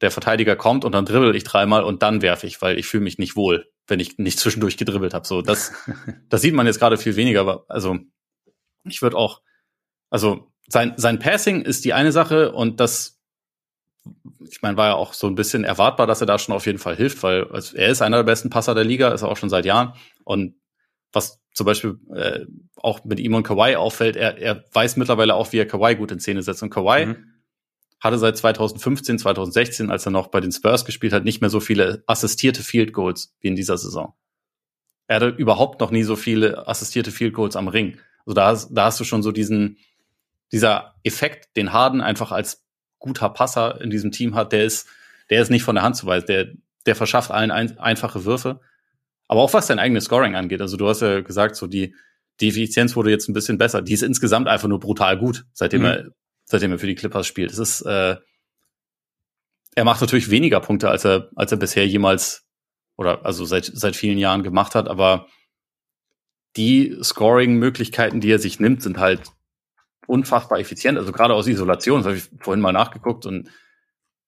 S2: der Verteidiger kommt und dann dribbel ich dreimal und dann werfe ich, weil ich fühle mich nicht wohl, wenn ich nicht zwischendurch gedribbelt habe. So, das, das sieht man jetzt gerade viel weniger, aber also ich würde auch, also sein, sein Passing ist die eine Sache und das, ich meine, war ja auch so ein bisschen erwartbar, dass er da schon auf jeden Fall hilft, weil also er ist einer der besten Passer der Liga, ist er auch schon seit Jahren und was zum Beispiel äh, auch mit ihm und Kawhi auffällt, er, er weiß mittlerweile auch, wie er Kawhi gut in Szene setzt und Kawhi mhm hatte seit 2015, 2016, als er noch bei den Spurs gespielt hat, nicht mehr so viele assistierte Field Goals wie in dieser Saison. Er hatte überhaupt noch nie so viele assistierte Field Goals am Ring. Also da, da hast du schon so diesen, dieser Effekt, den Harden einfach als guter Passer in diesem Team hat, der ist, der ist nicht von der Hand zu weisen. Der, der verschafft allen ein, einfache Würfe. Aber auch was sein eigenes Scoring angeht. Also du hast ja gesagt, so die, die Effizienz wurde jetzt ein bisschen besser. Die ist insgesamt einfach nur brutal gut, seitdem mhm. er seitdem er für die Clippers spielt. Es ist, äh, er macht natürlich weniger Punkte, als er, als er bisher jemals oder also seit, seit vielen Jahren gemacht hat, aber die Scoring-Möglichkeiten, die er sich nimmt, sind halt unfassbar effizient. Also gerade aus Isolation, das habe ich vorhin mal nachgeguckt und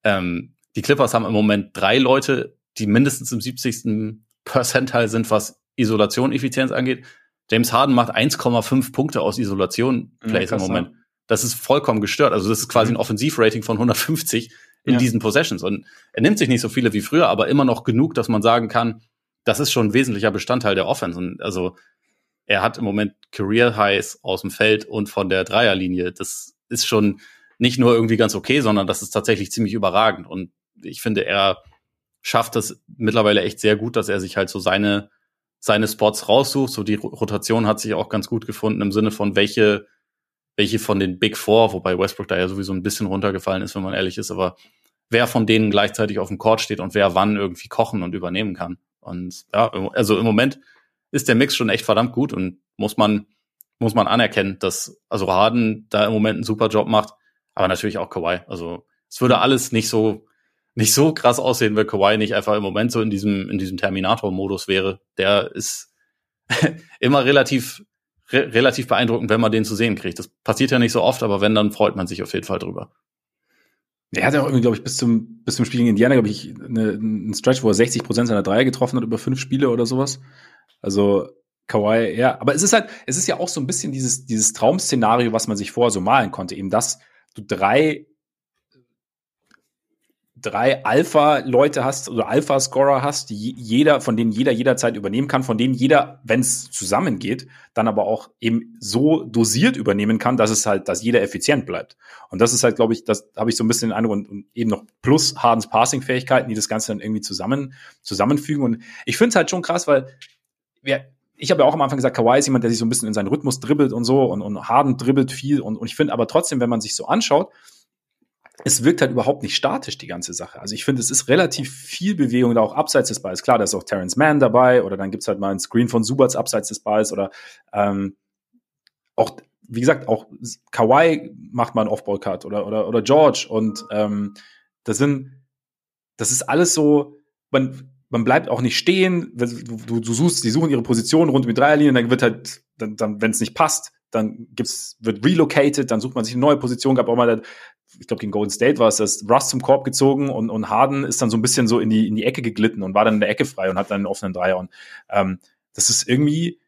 S2: ähm, die Clippers haben im Moment drei Leute, die mindestens im 70. Percentile sind, was Isolation-Effizienz angeht. James Harden macht 1,5 Punkte aus Isolation-Plays ja, im Moment. Das ist vollkommen gestört. Also das ist quasi mhm. ein Offensivrating von 150 in ja. diesen Possessions. Und er nimmt sich nicht so viele wie früher, aber immer noch genug, dass man sagen kann, das ist schon ein wesentlicher Bestandteil der Offense. Und also er hat im Moment Career Highs aus dem Feld und von der Dreierlinie. Das ist schon nicht nur irgendwie ganz okay, sondern das ist tatsächlich ziemlich überragend. Und ich finde, er schafft das mittlerweile echt sehr gut, dass er sich halt so seine, seine Spots raussucht. So die Rotation hat sich auch ganz gut gefunden im Sinne von, welche welche von den Big Four, wobei Westbrook da ja sowieso ein bisschen runtergefallen ist, wenn man ehrlich ist, aber wer von denen gleichzeitig auf dem Court steht und wer wann irgendwie kochen und übernehmen kann. Und ja, also im Moment ist der Mix schon echt verdammt gut und muss man, muss man anerkennen, dass also Harden da im Moment einen super Job macht, aber natürlich auch Kawhi. Also es würde alles nicht so, nicht so krass aussehen, wenn Kawhi nicht einfach im Moment so in diesem, in diesem Terminator-Modus wäre. Der ist immer relativ re relativ beeindruckend, wenn man den zu sehen kriegt. Das passiert ja nicht so oft, aber wenn, dann freut man sich auf jeden Fall drüber.
S1: Er hat ja auch irgendwie, glaube ich, bis zum, bis zum Spiel gegen Indiana, glaube ich, eine, einen Stretch, wo er 60 Prozent seiner Dreier getroffen hat über fünf Spiele oder sowas. Also, Kawhi, ja, aber es ist halt, es ist ja auch so ein bisschen dieses, dieses Traum-Szenario, was man sich vorher so malen konnte, eben dass du drei drei Alpha-Leute hast oder Alpha-Scorer hast, die jeder, von denen jeder jederzeit übernehmen kann, von denen jeder, wenn es zusammengeht, dann aber auch eben so dosiert übernehmen kann, dass es halt, dass jeder effizient bleibt. Und das ist halt, glaube ich, das habe ich so ein bisschen den Eindruck und, und eben noch plus Hardens Passing-Fähigkeiten, die das Ganze dann irgendwie zusammen, zusammenfügen. Und ich finde es halt schon krass, weil wir, ich habe ja auch am Anfang gesagt, Kawhi ist jemand, der sich so ein bisschen in seinen Rhythmus dribbelt und so und, und Harden dribbelt viel und, und ich finde aber trotzdem, wenn man sich so anschaut, es wirkt halt überhaupt nicht statisch, die ganze Sache. Also ich finde, es ist relativ viel Bewegung da auch abseits des Balls. Klar, da ist auch Terrence Mann dabei oder dann gibt's halt mal ein Screen von Subats abseits des Balls oder ähm, auch, wie gesagt, auch Kawhi macht mal einen Off-Ball-Cut oder, oder, oder George und ähm, das sind, das ist alles so, man, man bleibt auch nicht stehen, du, du, suchst, die suchen ihre Position rund um die Dreierlinie, dann wird halt, dann, dann wenn es nicht passt, dann gibt's, wird relocated, dann sucht man sich eine neue Position, gab auch mal ich glaube, gegen Golden State war es, das Russ zum Korb gezogen und, und Harden ist dann so ein bisschen so in die, in die Ecke geglitten und war dann in der Ecke frei und hat dann einen offenen Dreier. Und ähm, das ist irgendwie,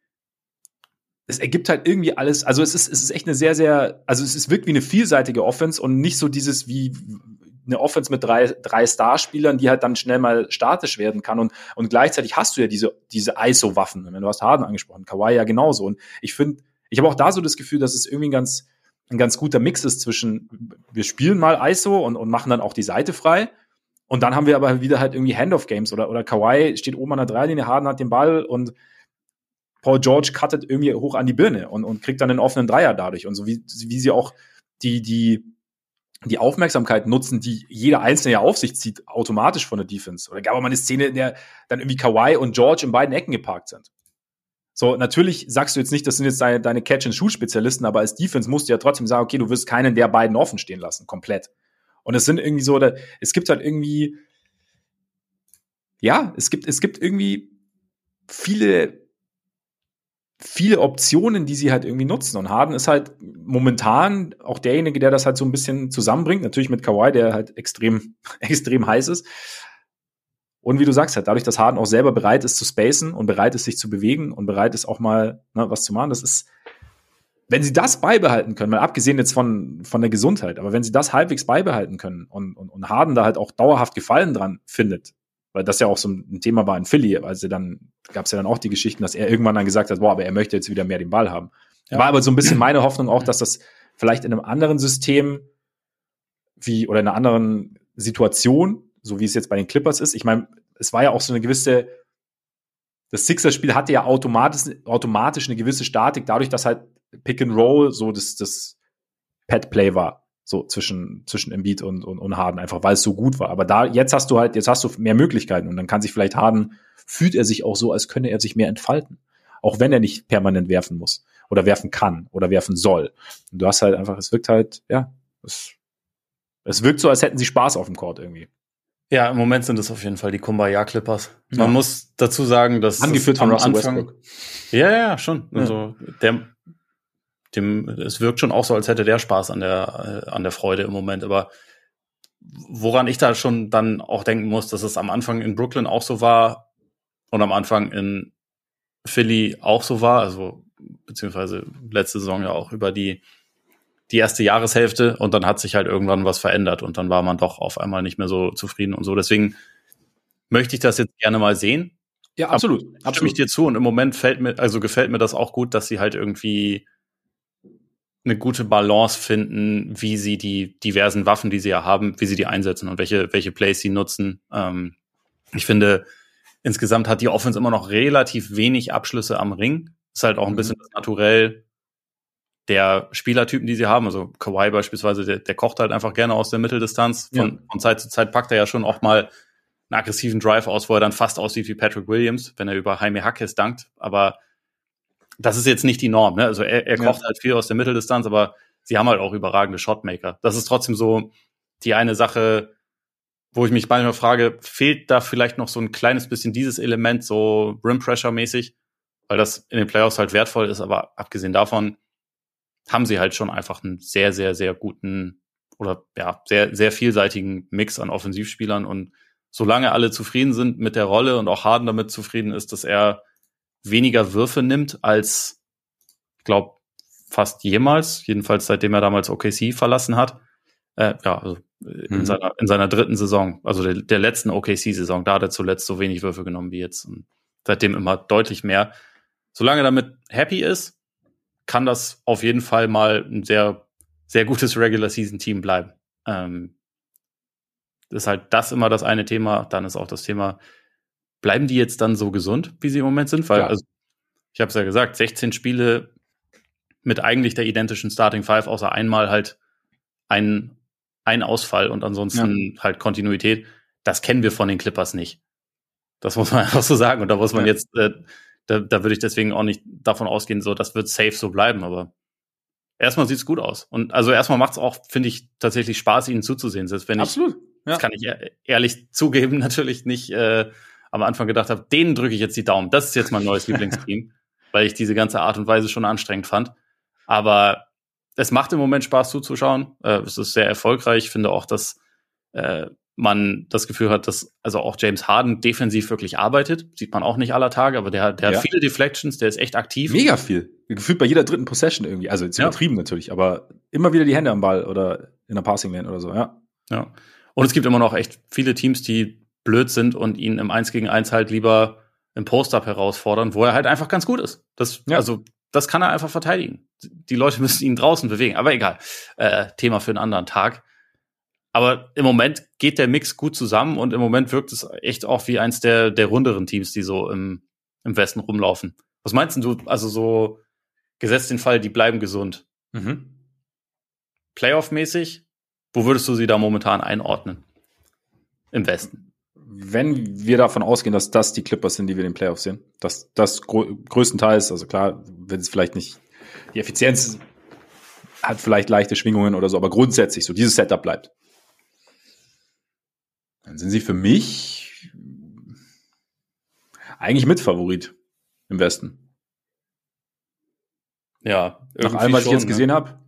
S1: es ergibt halt irgendwie alles, also es ist, es ist echt eine sehr, sehr, also es ist wirklich wie eine vielseitige Offense und nicht so dieses wie eine Offense mit drei, drei Starspielern, die halt dann schnell mal statisch werden kann und, und gleichzeitig hast du ja diese, diese ISO-Waffen. Du hast Harden angesprochen, Kawhi ja genauso. Und ich finde, ich habe auch da so das Gefühl, dass es irgendwie ein ganz, ein ganz guter Mix ist zwischen, wir spielen mal ISO und, und machen dann auch die Seite frei. Und dann haben wir aber wieder halt irgendwie Handoff-Games oder, oder Kawhi steht oben an der Dreilinie, Harden hat den Ball und Paul George cuttet irgendwie hoch an die Birne und, und kriegt dann einen offenen Dreier dadurch. Und so wie, wie sie auch die, die, die Aufmerksamkeit nutzen, die jeder Einzelne ja auf sich zieht, automatisch von der Defense. Oder gab es mal eine Szene, in der dann irgendwie Kawhi und George in beiden Ecken geparkt sind. So, natürlich sagst du jetzt nicht, das sind jetzt deine, deine Catch-and-Shoot-Spezialisten, aber als Defense musst du ja trotzdem sagen, okay, du wirst keinen der beiden offen stehen lassen, komplett. Und es sind irgendwie so, es gibt halt irgendwie, ja, es gibt, es gibt irgendwie viele, viele Optionen, die sie halt irgendwie nutzen. Und Harden ist halt momentan auch derjenige, der das halt so ein bisschen zusammenbringt. Natürlich mit Kawhi, der halt extrem, extrem heiß ist. Und wie du sagst, halt, dadurch, dass Harden auch selber bereit ist zu spacen und bereit ist, sich zu bewegen und bereit ist, auch mal ne, was zu machen, das ist, wenn sie das beibehalten können, mal abgesehen jetzt von, von der Gesundheit, aber wenn sie das halbwegs beibehalten können und, und, und Harden da halt auch dauerhaft Gefallen dran findet, weil das ja auch so ein Thema war in Philly, also dann gab es ja dann auch die Geschichten, dass er irgendwann dann gesagt hat, boah, aber er möchte jetzt wieder mehr den Ball haben. Ja. War aber so ein bisschen meine Hoffnung auch, dass das vielleicht in einem anderen System wie oder in einer anderen Situation so wie es jetzt bei den Clippers ist. Ich meine, es war ja auch so eine gewisse, das Sixers-Spiel hatte ja automatisch, automatisch eine gewisse Statik, dadurch, dass halt Pick and Roll so das, das Pad-Play war, so zwischen, zwischen Embiid und, und, und Harden, einfach weil es so gut war. Aber da, jetzt hast du halt, jetzt hast du mehr Möglichkeiten und dann kann sich vielleicht Harden, fühlt er sich auch so, als könne er sich mehr entfalten. Auch wenn er nicht permanent werfen muss oder werfen kann oder werfen soll. Und du hast halt einfach, es wirkt halt, ja, es, es wirkt so, als hätten sie Spaß auf dem Court irgendwie.
S2: Ja, im Moment sind es auf jeden Fall die Kumbaya Clippers. Man ja. muss dazu sagen, dass
S1: angeführt von Russell Anfang, Westbrook.
S2: Ja, ja, schon. Ja. Also der, dem, es wirkt schon auch so, als hätte der Spaß an der äh, an der Freude im Moment. Aber woran ich da schon dann auch denken muss, dass es am Anfang in Brooklyn auch so war und am Anfang in Philly auch so war, also beziehungsweise letzte Saison ja auch über die die erste Jahreshälfte und dann hat sich halt irgendwann was verändert und dann war man doch auf einmal nicht mehr so zufrieden und so. Deswegen möchte ich das jetzt gerne mal sehen.
S1: Ja, absolut.
S2: Aber absolut. Stimme ich dir zu und im Moment fällt mir, also gefällt mir das auch gut, dass sie halt irgendwie eine gute Balance finden, wie sie die diversen Waffen, die sie ja haben, wie sie die einsetzen und welche, welche Plays sie nutzen. Ähm, ich finde, insgesamt hat die Offense immer noch relativ wenig Abschlüsse am Ring. Ist halt auch ein mhm. bisschen das Naturell der Spielertypen, die sie haben. Also Kawhi beispielsweise, der, der kocht halt einfach gerne aus der Mitteldistanz. Von, ja. von Zeit zu Zeit packt er ja schon auch mal einen aggressiven Drive aus, wo er dann fast aussieht wie Patrick Williams, wenn er über Jaime Hackes dankt. Aber das ist jetzt nicht die Norm. Ne? Also er, er kocht ja. halt viel aus der Mitteldistanz, aber sie haben halt auch überragende Shotmaker. Das ist trotzdem so die eine Sache, wo ich mich manchmal frage, fehlt da vielleicht noch so ein kleines bisschen dieses Element, so Rim Pressure mäßig, weil das in den Playoffs halt wertvoll ist, aber abgesehen davon, haben sie halt schon einfach einen sehr, sehr, sehr guten oder ja, sehr, sehr vielseitigen Mix an Offensivspielern. Und solange alle zufrieden sind mit der Rolle und auch Harden damit zufrieden ist, dass er weniger Würfe nimmt als, ich glaube, fast jemals, jedenfalls seitdem er damals OKC verlassen hat. Äh, ja, also in, mhm. seiner, in seiner dritten Saison, also der, der letzten OKC-Saison, da hat er zuletzt so wenig Würfe genommen wie jetzt. Und seitdem immer deutlich mehr. Solange er damit happy ist, kann das auf jeden Fall mal ein sehr, sehr gutes Regular-Season-Team bleiben. Ähm, ist halt das immer das eine Thema. Dann ist auch das Thema, bleiben die jetzt dann so gesund, wie sie im Moment sind? Weil, also, ich habe es ja gesagt, 16 Spiele mit eigentlich der identischen Starting Five, außer einmal halt ein, ein Ausfall und ansonsten ja. halt Kontinuität. Das kennen wir von den Clippers nicht. Das muss man einfach so sagen. Und da muss man ja. jetzt, äh, da, da würde ich deswegen auch nicht davon ausgehen, so, das wird safe so bleiben, aber erstmal sieht's gut aus. Und also erstmal macht's auch, finde ich, tatsächlich Spaß, ihnen zuzusehen. Selbst wenn
S1: Absolut.
S2: ich, ja. das kann ich ehrlich zugeben, natürlich nicht äh, am Anfang gedacht habe, denen drücke ich jetzt die Daumen. Das ist jetzt mein neues Lieblingsteam, weil ich diese ganze Art und Weise schon anstrengend fand. Aber es macht im Moment Spaß zuzuschauen. Äh, es ist sehr erfolgreich. Ich finde auch, dass äh, man das Gefühl hat, dass also auch James Harden defensiv wirklich arbeitet. Sieht man auch nicht aller Tage, aber der, der ja. hat viele Deflections, der ist echt aktiv.
S1: Mega viel. Gefühlt bei jeder dritten Possession irgendwie. Also jetzt übertrieben ja. natürlich, aber immer wieder die Hände am Ball oder in der Passing Lane oder so, ja.
S2: Ja. Und es gibt immer noch echt viele Teams, die blöd sind und ihn im 1 gegen 1 halt lieber im Post-Up herausfordern, wo er halt einfach ganz gut ist. Das, ja. also das kann er einfach verteidigen. Die Leute müssen ihn draußen bewegen. Aber egal. Äh, Thema für einen anderen Tag. Aber im Moment geht der Mix gut zusammen und im Moment wirkt es echt auch wie eins der, der runderen Teams, die so im, im Westen rumlaufen. Was meinst du? Also so gesetzt den Fall, die bleiben gesund. Mhm. Playoff-mäßig, wo würdest du sie da momentan einordnen? Im Westen
S1: wenn wir davon ausgehen, dass das die Clippers sind, die wir in den Playoffs sehen, dass das größtenteils, also klar, wenn es vielleicht nicht die Effizienz hat vielleicht leichte Schwingungen oder so, aber grundsätzlich so dieses Setup bleibt. Dann sind sie für mich eigentlich Mitfavorit im Westen.
S2: Ja,
S1: nach allem, was schon, ich jetzt ne? gesehen habe.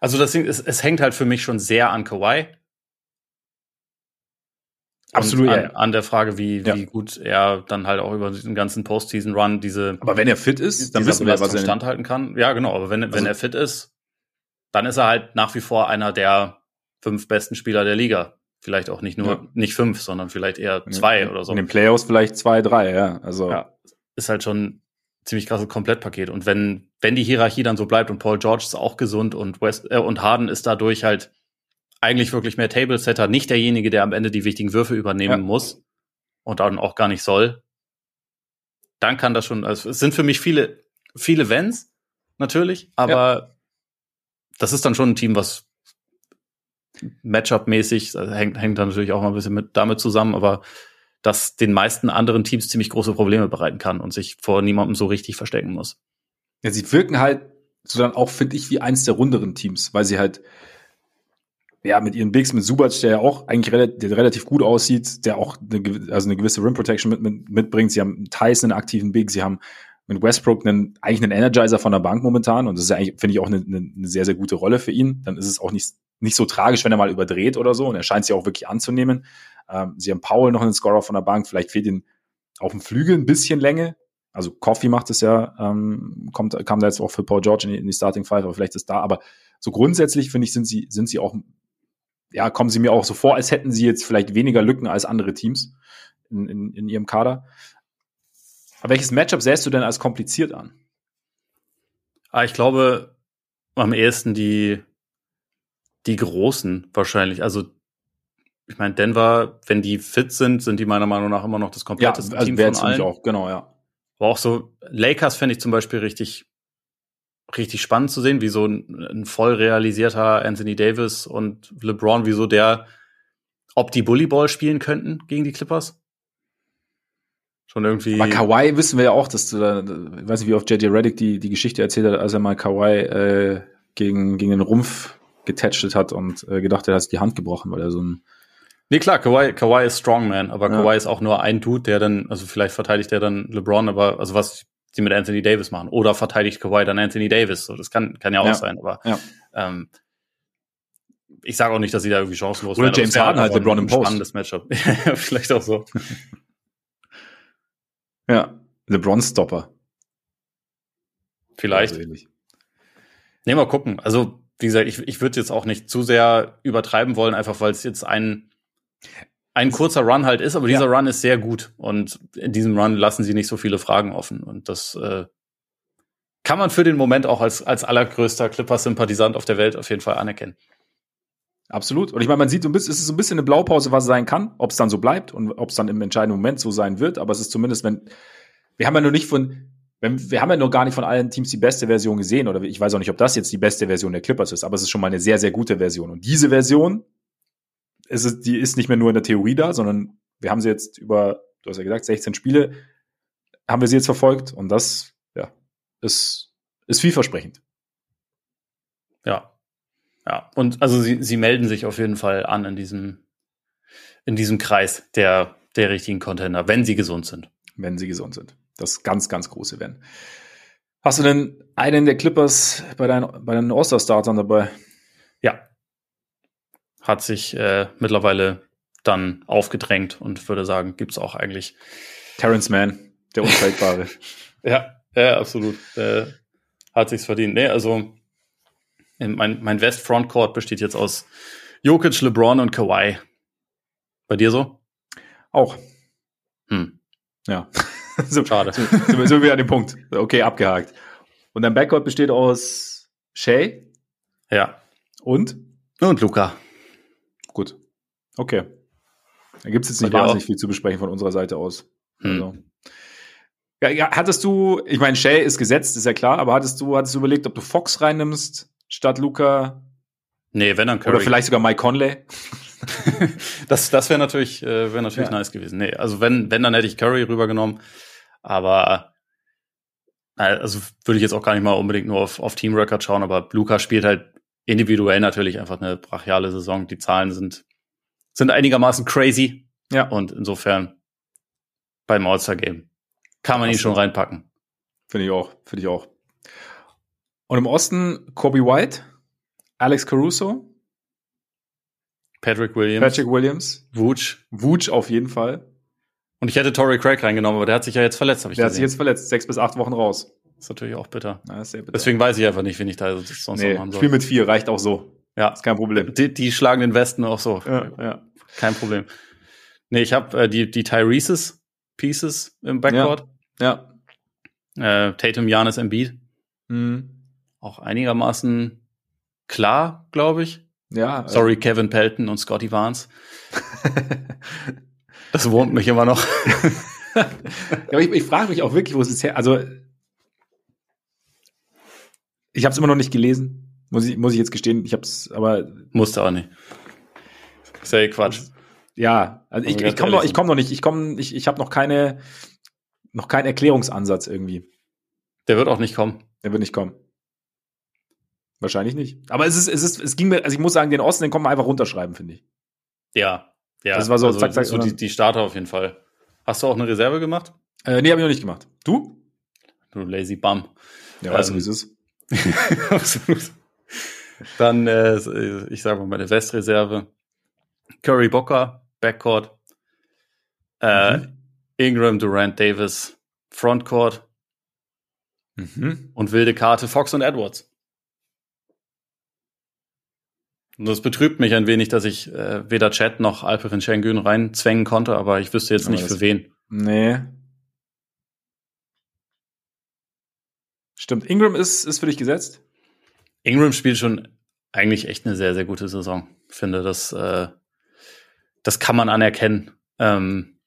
S2: Also das Ding, es, es hängt halt für mich schon sehr an Kawhi. Absolut. An, ja. an, der Frage, wie, ja. wie gut er dann halt auch über den ganzen Postseason-Run diese.
S1: Aber wenn er fit ist, dann wissen wir, was er
S2: standhalten kann. Ja, genau. Aber wenn, also, wenn er fit ist, dann ist er halt nach wie vor einer der fünf besten Spieler der Liga. Vielleicht auch nicht nur, ja. nicht fünf, sondern vielleicht eher zwei
S1: in,
S2: oder so.
S1: In den Playoffs vielleicht zwei, drei, ja. Also. Ja,
S2: ist halt schon ziemlich krasses Komplettpaket. Und wenn, wenn die Hierarchie dann so bleibt und Paul George ist auch gesund und West, äh, und Harden ist dadurch halt eigentlich wirklich mehr Table-Setter, nicht derjenige, der am Ende die wichtigen Würfe übernehmen ja. muss und dann auch gar nicht soll, dann kann das schon, also es sind für mich viele, viele Wenns, natürlich, aber ja. das ist dann schon ein Team, was Matchup-mäßig, also hängt, hängt dann natürlich auch mal ein bisschen mit damit zusammen, aber das den meisten anderen Teams ziemlich große Probleme bereiten kann und sich vor niemandem so richtig verstecken muss.
S1: Ja, sie wirken halt so dann auch, finde ich, wie eins der runderen Teams, weil sie halt ja, mit ihren Bigs, mit Subac, der ja auch eigentlich relativ, der relativ gut aussieht, der auch eine, also eine gewisse Rim Protection mit, mit, mitbringt. Sie haben Tyson einen aktiven Big, sie haben mit Westbrook einen, eigentlich einen Energizer von der Bank momentan und das ist eigentlich, finde ich, auch eine, eine, sehr, sehr gute Rolle für ihn. Dann ist es auch nicht, nicht so tragisch, wenn er mal überdreht oder so und er scheint sie auch wirklich anzunehmen. Ähm, sie haben Paul noch einen Scorer von der Bank, vielleicht fehlt ihnen auf dem Flügel ein bisschen Länge. Also Coffee macht es ja, ähm, kommt, kam da jetzt auch für Paul George in die, in die Starting Five, aber vielleicht ist da, aber so grundsätzlich finde ich, sind sie, sind sie auch ja, kommen sie mir auch so vor, als hätten sie jetzt vielleicht weniger Lücken als andere Teams in, in, in ihrem Kader. Aber welches Matchup sähst du denn als kompliziert an?
S2: Ah, ich glaube, am ehesten die, die Großen wahrscheinlich. Also, ich meine, Denver, wenn die fit sind, sind die meiner Meinung nach immer noch das kompletteste
S1: ja, also Team von allen. auch, genau, ja.
S2: Aber auch so, Lakers fände ich zum Beispiel richtig, richtig spannend zu sehen, wie so ein, ein voll realisierter Anthony Davis und LeBron, wie so der, ob die Bullyball spielen könnten gegen die Clippers. Schon irgendwie.
S1: Aber Kawhi wissen wir ja auch, dass du da, ich weiß nicht, wie oft JJ Reddick die, die Geschichte erzählt hat, als er mal Kawhi äh, gegen, gegen den Rumpf getätschelt hat und äh, gedacht, er hat die Hand gebrochen, weil er so ein
S2: Nee, klar, Kawhi, Kawhi ist Strongman, aber ja. Kawhi ist auch nur ein Dude, der dann, also vielleicht verteidigt er dann LeBron, aber also was sie mit Anthony Davis machen. Oder verteidigt Kawhi dann Anthony Davis. So, das kann, kann ja auch ja. sein, aber ja. ähm, ich sage auch nicht, dass sie da irgendwie chancenlos
S1: Oder James Harden halt LeBron im Post.
S2: Spannendes Matchup. Vielleicht auch so.
S1: ja, LeBron Stopper.
S2: Vielleicht.
S1: Also.
S2: Nee, mal gucken. Also, wie gesagt, ich, ich würde jetzt auch nicht zu sehr übertreiben wollen, einfach weil es jetzt ein, ein kurzer Run halt ist, aber
S1: Ja.
S2: dieser Run ist sehr gut. Und in diesem Run lassen sie nicht so viele Fragen offen. Und das äh, kann man für den Moment auch als, als allergrößter Clippers-Sympathisant auf der Welt auf jeden Fall anerkennen.
S1: Absolut. Und ich meine, man sieht so ein bisschen, es ist so ein bisschen eine Blaupause, was es sein kann, ob es dann so bleibt und ob es dann im entscheidenden Moment so sein wird. Aber es ist zumindest, wenn, wir haben ja noch nicht von, wenn, wir haben ja noch gar nicht von allen Teams die beste Version gesehen oder ich weiß auch nicht, ob das jetzt die beste Version der Clippers ist, aber es ist schon mal eine sehr, sehr gute Version. Und diese Version, ist es, die ist nicht mehr nur in der Theorie da, sondern wir haben sie jetzt über, du hast ja gesagt, 16 Spiele, haben wir sie jetzt verfolgt und das, ja, ist, ist vielversprechend.
S2: Ja. Ja. Und also sie, sie melden sich auf jeden Fall an in diesem, in diesem Kreis der, der richtigen Contender, wenn sie gesund sind.
S1: wenn sie gesund sind. Das ganz, ganz große Wenn. Hast du denn einen der Clippers bei deinen, bei deinen All-Star-Startern dabei?
S2: Ja. Hat sich äh, mittlerweile dann aufgedrängt und würde sagen, gibt's auch eigentlich.
S1: Terrence Mann, der Unfehlbare.
S2: Ja, ja, absolut. Äh, hat sich's verdient. Nee, also mein, mein West Frontcourt besteht jetzt aus Jokic, LeBron und Kawhi. Bei dir so?
S1: Auch.
S2: Hm.
S1: Ja. so,
S2: Schade.
S1: So, sind wir wieder an dem Punkt. Okay, abgehakt. Und dein Backcourt besteht aus Shay
S2: Ja.
S1: und?
S2: Und Luca.
S1: Gut. Okay. Da gibt's jetzt
S2: Bei
S1: nicht wahnsinnig viel zu besprechen von unserer Seite aus.
S2: Hm.
S1: Also. Ja, ja, hattest du, ich meine, Shay ist gesetzt, ist ja klar, aber hattest du, hattest du überlegt, ob du Fox reinnimmst statt Luca
S2: Nee, wenn dann Curry.
S1: oder vielleicht sogar Mike Conley?
S2: Das, das wäre natürlich, äh, wäre natürlich
S1: Ja.
S2: nice gewesen. Nee, also wenn, wenn, dann hätte ich Curry rübergenommen. Aber äh, also würde ich jetzt auch gar nicht mal unbedingt nur auf, auf Team Record schauen, aber Luca spielt halt individuell natürlich einfach eine brachiale Saison. Die Zahlen sind, sind einigermaßen crazy.
S1: Ja.
S2: Und insofern beim All-Star-Game kann man ihn
S1: Hast
S2: schon reinpacken.
S1: Finde ich auch, finde ich auch. Und im Osten Kobe White, Alex Caruso,
S2: Patrick Williams,
S1: Patrick Williams,
S2: Vooch.
S1: Vooch auf jeden Fall.
S2: Und ich hätte Torrey Craig reingenommen, aber der hat sich ja jetzt verletzt, habe ich
S1: Der hat sich
S2: gesehen.
S1: jetzt verletzt, sechs bis acht Wochen raus.
S2: Ist natürlich auch bitter.
S1: Ja, bitter.
S2: Deswegen weiß ich einfach nicht, wen ich da sonst noch
S1: nee,
S2: machen soll.
S1: Spiel mit vier reicht auch so.
S2: Ja.
S1: Ist kein Problem.
S2: Die, die schlagen den Westen auch so.
S1: Ja, ja.
S2: Kein Problem. Nee, ich habe äh, die, die Tyrese's Pieces im Backcourt.
S1: ja.
S2: Äh, Tatum, Janis, Embiid.
S1: Mhm.
S2: Auch einigermaßen klar, glaube ich.
S1: Ja. äh,
S2: Sorry, Kevin Pelton und Scotty Barnes. Das wurmt mich immer noch.
S1: ja, aber ich, ich frage mich auch wirklich, wo es ist her. Also ich habe es immer noch nicht gelesen, muss ich, muss ich jetzt gestehen. Ich habe es, aber
S2: Musste auch nicht. Ist ja eh Quatsch.
S1: ja, also ich, ich komme noch, ich komme noch nicht, ich komme, ich, ich habe noch keine, noch keinen Erklärungsansatz irgendwie.
S2: Der wird auch nicht kommen.
S1: Der wird nicht kommen. Wahrscheinlich nicht. Aber es ist, es ist, es ging mir, also ich muss sagen, den Osten, den kann man einfach runterschreiben, finde ich.
S2: Ja. Ja.
S1: Das war so,
S2: also,
S1: zack, zack,
S2: so die, die Starter auf jeden Fall. Hast du auch eine Reserve gemacht?
S1: Äh, nee, habe ich noch nicht gemacht. Du?
S2: Du lazy bum.
S1: Ja, weißt du,
S2: Ähm,
S1: wie es ist.
S2: Absolut. Dann, äh, ich sage mal, meine Westreserve. Curry Booker, Backcourt. Äh,
S1: Mhm.
S2: Ingram, Durant, Davis, Frontcourt
S1: Mhm.
S2: und wilde Karte Fox und Edwards. Und das betrübt mich ein wenig, dass ich äh, weder Chat noch Alperin Schengen reinzwängen konnte, aber ich wüsste jetzt
S1: Aber
S2: nicht für wen.
S1: Nee. Stimmt. Ingram ist, ist für dich gesetzt?
S2: Ingram spielt schon eigentlich echt eine sehr, sehr gute Saison. Ich finde, das, äh, das kann man anerkennen. Ähm,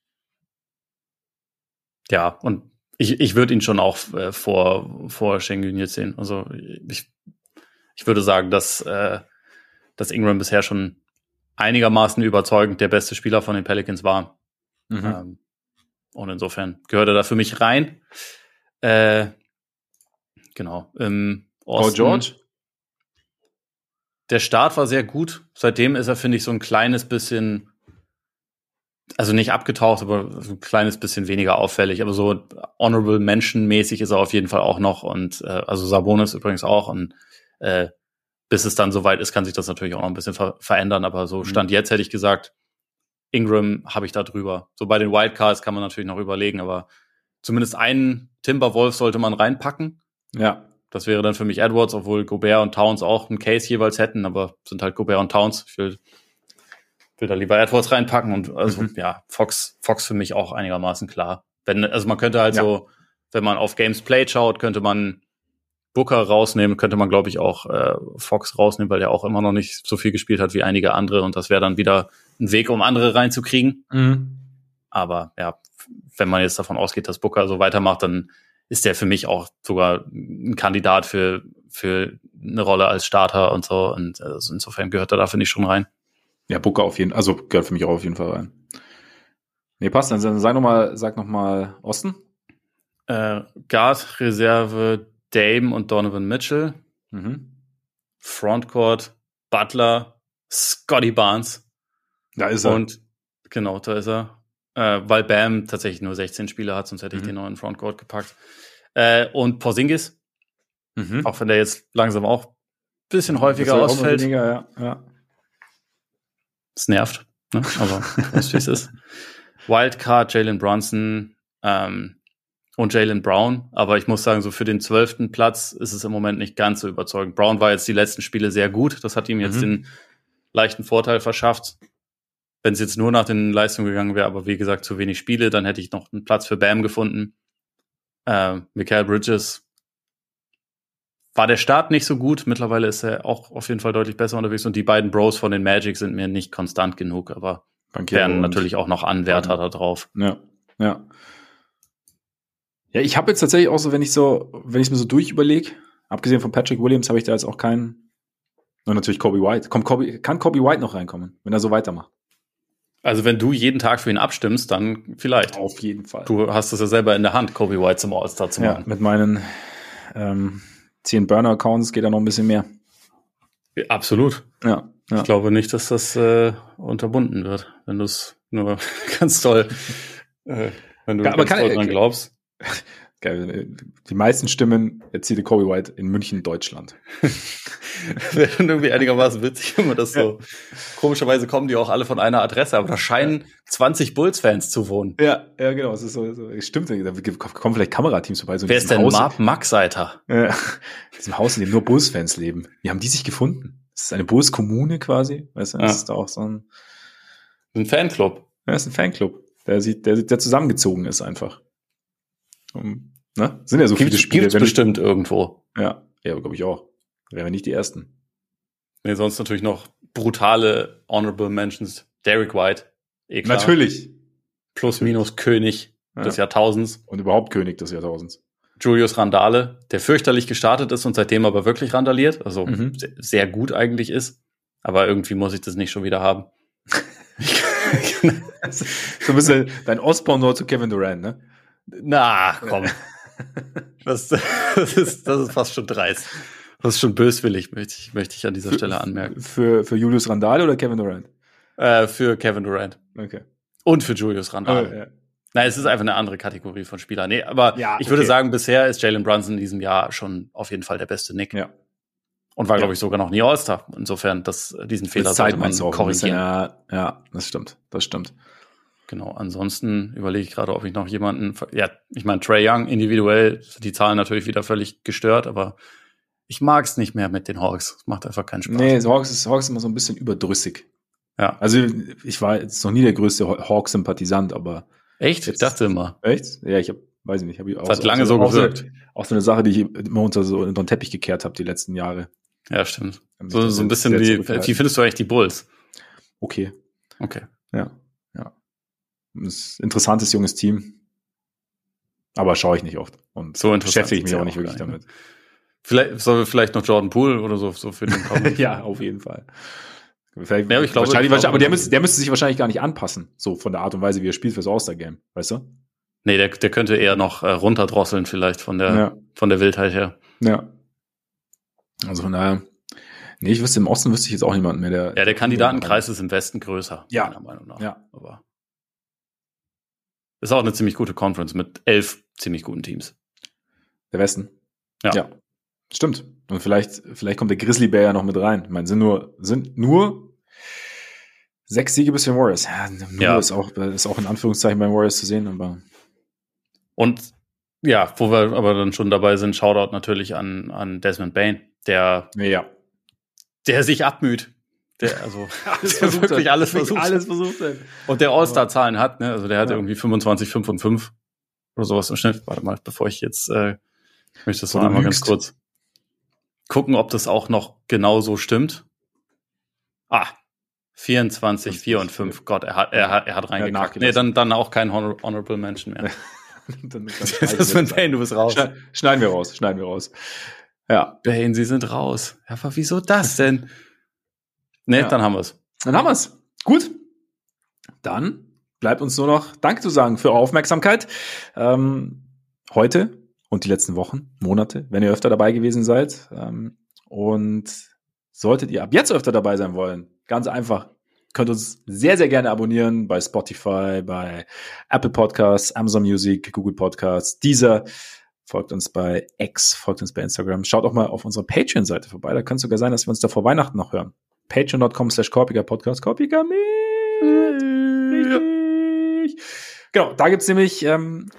S2: ja, und ich, ich würde ihn schon auch äh, vor, vor Schengen jetzt sehen. Also ich, ich würde sagen, dass, äh, dass Ingram bisher schon einigermaßen überzeugend der beste Spieler von den Pelicans war.
S1: Mhm.
S2: Ähm, und insofern gehört er da für mich rein. Äh, genau. Im
S1: Paul George?
S2: der Start war sehr gut. Seitdem ist er, finde ich, so ein kleines bisschen, also nicht abgetaucht, aber so ein kleines bisschen weniger auffällig. Aber so honorable Mention-mäßig ist er auf jeden Fall auch noch. Und äh, also Sabonis übrigens auch. Und äh, bis es dann soweit ist, kann sich das natürlich auch noch ein bisschen ver verändern. Aber so
S1: Mhm.
S2: Stand jetzt hätte ich gesagt, Ingram habe ich da drüber. So bei den Wildcards kann man natürlich noch überlegen, aber zumindest einen Timberwolf sollte man reinpacken.
S1: Ja.
S2: Das wäre dann für mich Edwards, obwohl Gobert und Towns auch einen Case jeweils hätten, aber sind halt Gobert und Towns. Ich will, will da lieber Edwards reinpacken und also mhm. ja, Fox, Fox für mich auch einigermaßen klar. Wenn, also man könnte halt ja. so, wenn man auf Games Played schaut, könnte man Booker rausnehmen, könnte man, glaube ich, auch äh, Fox rausnehmen, weil der auch immer noch nicht so viel gespielt hat wie einige andere und das wäre dann wieder ein Weg, um andere reinzukriegen. Mhm. Aber ja, wenn man jetzt davon ausgeht, dass Booker so weitermacht, dann ist der für mich auch sogar ein Kandidat für, für eine Rolle als Starter und so. Und also insofern gehört er da, finde ich, schon rein.
S1: Ja, Booker auf jeden Fall, also gehört für mich auch auf jeden Fall rein. Nee, passt, dann sag nochmal, sag nochmal Osten.
S2: Äh, Guard, Reserve, Dame und Donovan Mitchell. Mhm. Frontcourt, Butler, Scotty Barnes.
S1: Da ist er.
S2: Und genau, da ist er. Äh, weil Bam tatsächlich nur 16 Spiele hat, sonst hätte ich mhm. den neuen Frontcourt gepackt. Äh, und Porzingis. Mhm. Auch wenn der jetzt langsam auch ein bisschen häufiger ausfällt. Weniger, ja. ja. Es nervt, ne? aber weißt, wie es ist. Wildcard, Jalen Bronson, ähm, und Jalen Brown. Aber ich muss sagen, so für den zwölften Platz ist es im Moment nicht ganz so überzeugend. Brown war jetzt die letzten Spiele sehr gut. Das hat ihm jetzt mhm. den leichten Vorteil verschafft. Wenn es jetzt nur nach den Leistungen gegangen wäre, aber wie gesagt, zu wenig Spiele, dann hätte ich noch einen Platz für Bam gefunden. Äh, Michael Bridges war der Start nicht so gut. Mittlerweile ist er auch auf jeden Fall deutlich besser unterwegs. Und die beiden Bros von den Magic sind mir nicht konstant genug, aber Bankier wären natürlich auch noch Anwärter da drauf.
S1: Ja, ja. Ja, ich habe jetzt tatsächlich auch so, wenn ich so, wenn ich mir so durchüberlege, abgesehen von Patrick Williams, habe ich da jetzt auch keinen. Und natürlich Kobe White. Kommt Kobe, kann Kobe White noch reinkommen, wenn er so weitermacht?
S2: Also wenn du jeden Tag für ihn abstimmst, dann vielleicht.
S1: Auf jeden Fall.
S2: Du hast es ja selber in der Hand, Kobe White zum All-Star zu machen.
S1: Ja, mit meinen ähm, 10 Burner-Accounts geht da noch ein bisschen mehr.
S2: Ja, absolut. Ja, ja. Ich glaube nicht, dass das äh, unterbunden wird, wenn du es nur ganz toll, äh, wenn du ja, ganz toll dran glaubst.
S1: Die meisten Stimmen erzielte Kobe White in München, Deutschland.
S2: Wäre irgendwie einigermaßen witzig, wenn man das so. Ja. Komischerweise kommen die auch alle von einer Adresse, aber da scheinen ja. 20 Bulls-Fans zu wohnen.
S1: Ja, ja, genau. Es ist so, so stimmt. Da kommen vielleicht Kamerateams vorbei.
S2: So Wer ist denn Haus, Mark Maxeiter?
S1: Ja, in diesem Haus, in dem nur Bulls-Fans leben. Wie haben die sich gefunden? Das ist eine Bulls-Kommune quasi. Weißt du, das ja. ist da auch so ein.
S2: Ein Fanclub.
S1: Ja, ist ein Fanclub. Der sieht, der, der zusammengezogen ist einfach. Um, ne? Sind ja so
S2: gibt's, viele Spiele. Gibt's bestimmt irgendwo.
S1: Ja, ja, glaube ich auch. Wären wir nicht die Ersten.
S2: Nee, sonst natürlich noch brutale Honorable Mentions. Derek White.
S1: Eh klar. Natürlich.
S2: Plus minus König ja. des Jahrtausends.
S1: Und überhaupt König des Jahrtausends.
S2: Julius Randale, der fürchterlich gestartet ist und seitdem aber wirklich randaliert, also mhm. sehr gut eigentlich ist. Aber irgendwie muss ich das nicht schon wieder haben.
S1: so ein bisschen dein Osborne zu Kevin Durant, ne?
S2: Na, komm. Das, das, ist, das ist fast schon dreist. Das ist schon böswillig, möchte ich, möchte ich an dieser
S1: für,
S2: Stelle anmerken.
S1: Für, für Julius Randale oder Kevin Durant?
S2: Äh, für Kevin Durant.
S1: Okay.
S2: Und für Julius Randale. Oh, ja. Nein, es ist einfach eine andere Kategorie von Spielern. Nee, aber ja, ich okay. würde sagen, bisher ist Jalen Brunson in diesem Jahr schon auf jeden Fall der beste Nick.
S1: Ja.
S2: Und war, ja. glaube ich, sogar noch nie All-Star. Insofern, dass diesen Fehler das sollte man korrigieren.
S1: Ja, ja, das stimmt. Das stimmt.
S2: Genau, ansonsten überlege ich gerade, ob ich noch jemanden, ja, ich meine, Trey Young individuell, die Zahlen natürlich wieder völlig gestört, aber ich mag es nicht mehr mit den Hawks. Es macht einfach keinen Spaß.
S1: Nee, Hawks ist, Hawks ist immer so ein bisschen überdrüssig. Ja. Also ich war jetzt noch nie der größte Hawks-Sympathisant, aber.
S2: Echt?
S1: Ich dachte immer. Echt? Ja, ich habe, weiß ich nicht, habe ich
S2: auch. Das hat lange so, so gewirkt.
S1: Auch so eine Sache, die ich immer unter so unter den Teppich gekehrt habe die letzten Jahre.
S2: Ja, stimmt. So, so ein bisschen wie, wie findest du eigentlich die Bulls?
S1: Okay.
S2: Okay.
S1: Ja. Ist ein interessantes junges Team. Aber schaue ich nicht oft. Und
S2: so
S1: beschäftige ich mich auch nicht wirklich ne? damit.
S2: Vielleicht sollen wir vielleicht noch Jordan Poole oder so, so für den
S1: kommen. ja, auf jeden Fall. Vielleicht, ja, aber ich glaube, glaube, aber der müsste, der müsste sich wahrscheinlich gar nicht anpassen, so von der Art und Weise, wie er spielt fürs All-Star-Game, weißt du?
S2: Nee, der, der könnte eher noch äh, runterdrosseln, vielleicht von der, ja. von der Wildheit her.
S1: Ja. Also von daher, nee, ich wüsste, im Osten wüsste ich jetzt auch niemanden mehr, der.
S2: Ja, der Kandidatenkreis ist im Westen größer,
S1: ja. meiner Meinung nach.
S2: Ja. Aber ist auch eine ziemlich gute Conference mit elf ziemlich guten Teams.
S1: Der Westen? Ja. ja. Stimmt. Und vielleicht, vielleicht kommt der Grizzly Bear ja noch mit rein. Ich meine, sind nur, sind nur sechs Siege bis für Warriors. Ja, nur ja. Ist, auch, ist auch in Anführungszeichen beim Warriors zu sehen, aber.
S2: Und Ja, wo wir aber dann schon dabei sind, Shoutout natürlich an, an Desmond Bain, der,
S1: Ja.
S2: der sich abmüht. Der, also,
S1: Alles
S2: der wirklich alles
S1: Wirklich
S2: versucht.
S1: Alles versucht hat.
S2: Und der All-Star-Zahlen hat, ne? Also der hatte
S1: Ja.
S2: irgendwie 25, 5 und 5 oder sowas im Schnitt. Warte mal, bevor ich jetzt äh, möchte das noch einmal ganz kurz gucken, ob das auch noch genau so stimmt. Ah, 24, 4 und 5. Gott, er hat, er hat, er hat reingekackt. Nee, dann, dann auch kein Honor Honorable Mention mehr.
S1: Dann, dann
S2: das ist mit Payne, du bist raus.
S1: Schneid- Schneiden wir raus, schneiden wir raus. Ja,
S2: Bane, sie sind raus. Ja, aber wieso das denn? Nee,
S1: Ja.
S2: dann haben wir's.
S1: dann haben wir's. Gut. Dann bleibt uns nur noch Danke zu sagen für eure Aufmerksamkeit. Ähm, heute und die letzten Wochen, Monate, wenn ihr öfter dabei gewesen seid. Ähm, und solltet ihr ab jetzt öfter dabei sein wollen, ganz einfach, könnt uns sehr, sehr gerne abonnieren bei Spotify, bei Apple Podcasts, Amazon Music, Google Podcasts, dieser. Folgt uns bei X, folgt uns bei Instagram. Schaut auch mal auf unserer Patreon-Seite vorbei. Da könnte es sogar sein, dass wir uns da vor Weihnachten noch hören. Patreon.com slash Korpiger Podcast. Korpiger mit. Genau, da gibt's nämlich ähm,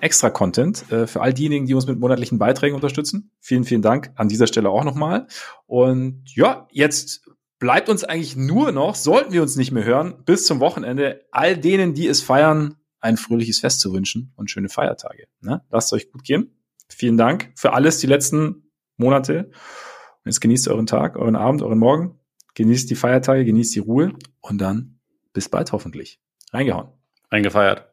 S1: extra Content äh, für all diejenigen, die uns mit monatlichen Beiträgen unterstützen. Vielen, vielen Dank an dieser Stelle auch nochmal. Und ja, jetzt bleibt uns eigentlich nur noch, sollten wir uns nicht mehr hören, bis zum Wochenende all denen, die es feiern, ein fröhliches Fest zu wünschen und schöne Feiertage. Ne? Lasst euch gut gehen. Vielen Dank für alles die letzten Monate. Und jetzt genießt euren Tag, euren Abend, euren Morgen. Genießt die Feiertage, genießt die Ruhe und dann bis bald hoffentlich. Reingehauen.
S2: Eingefeiert.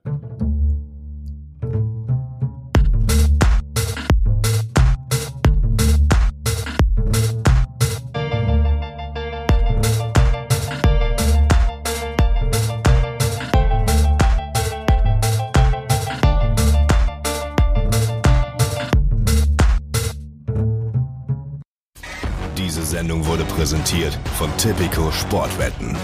S3: präsentiert von Typico Sportwetten.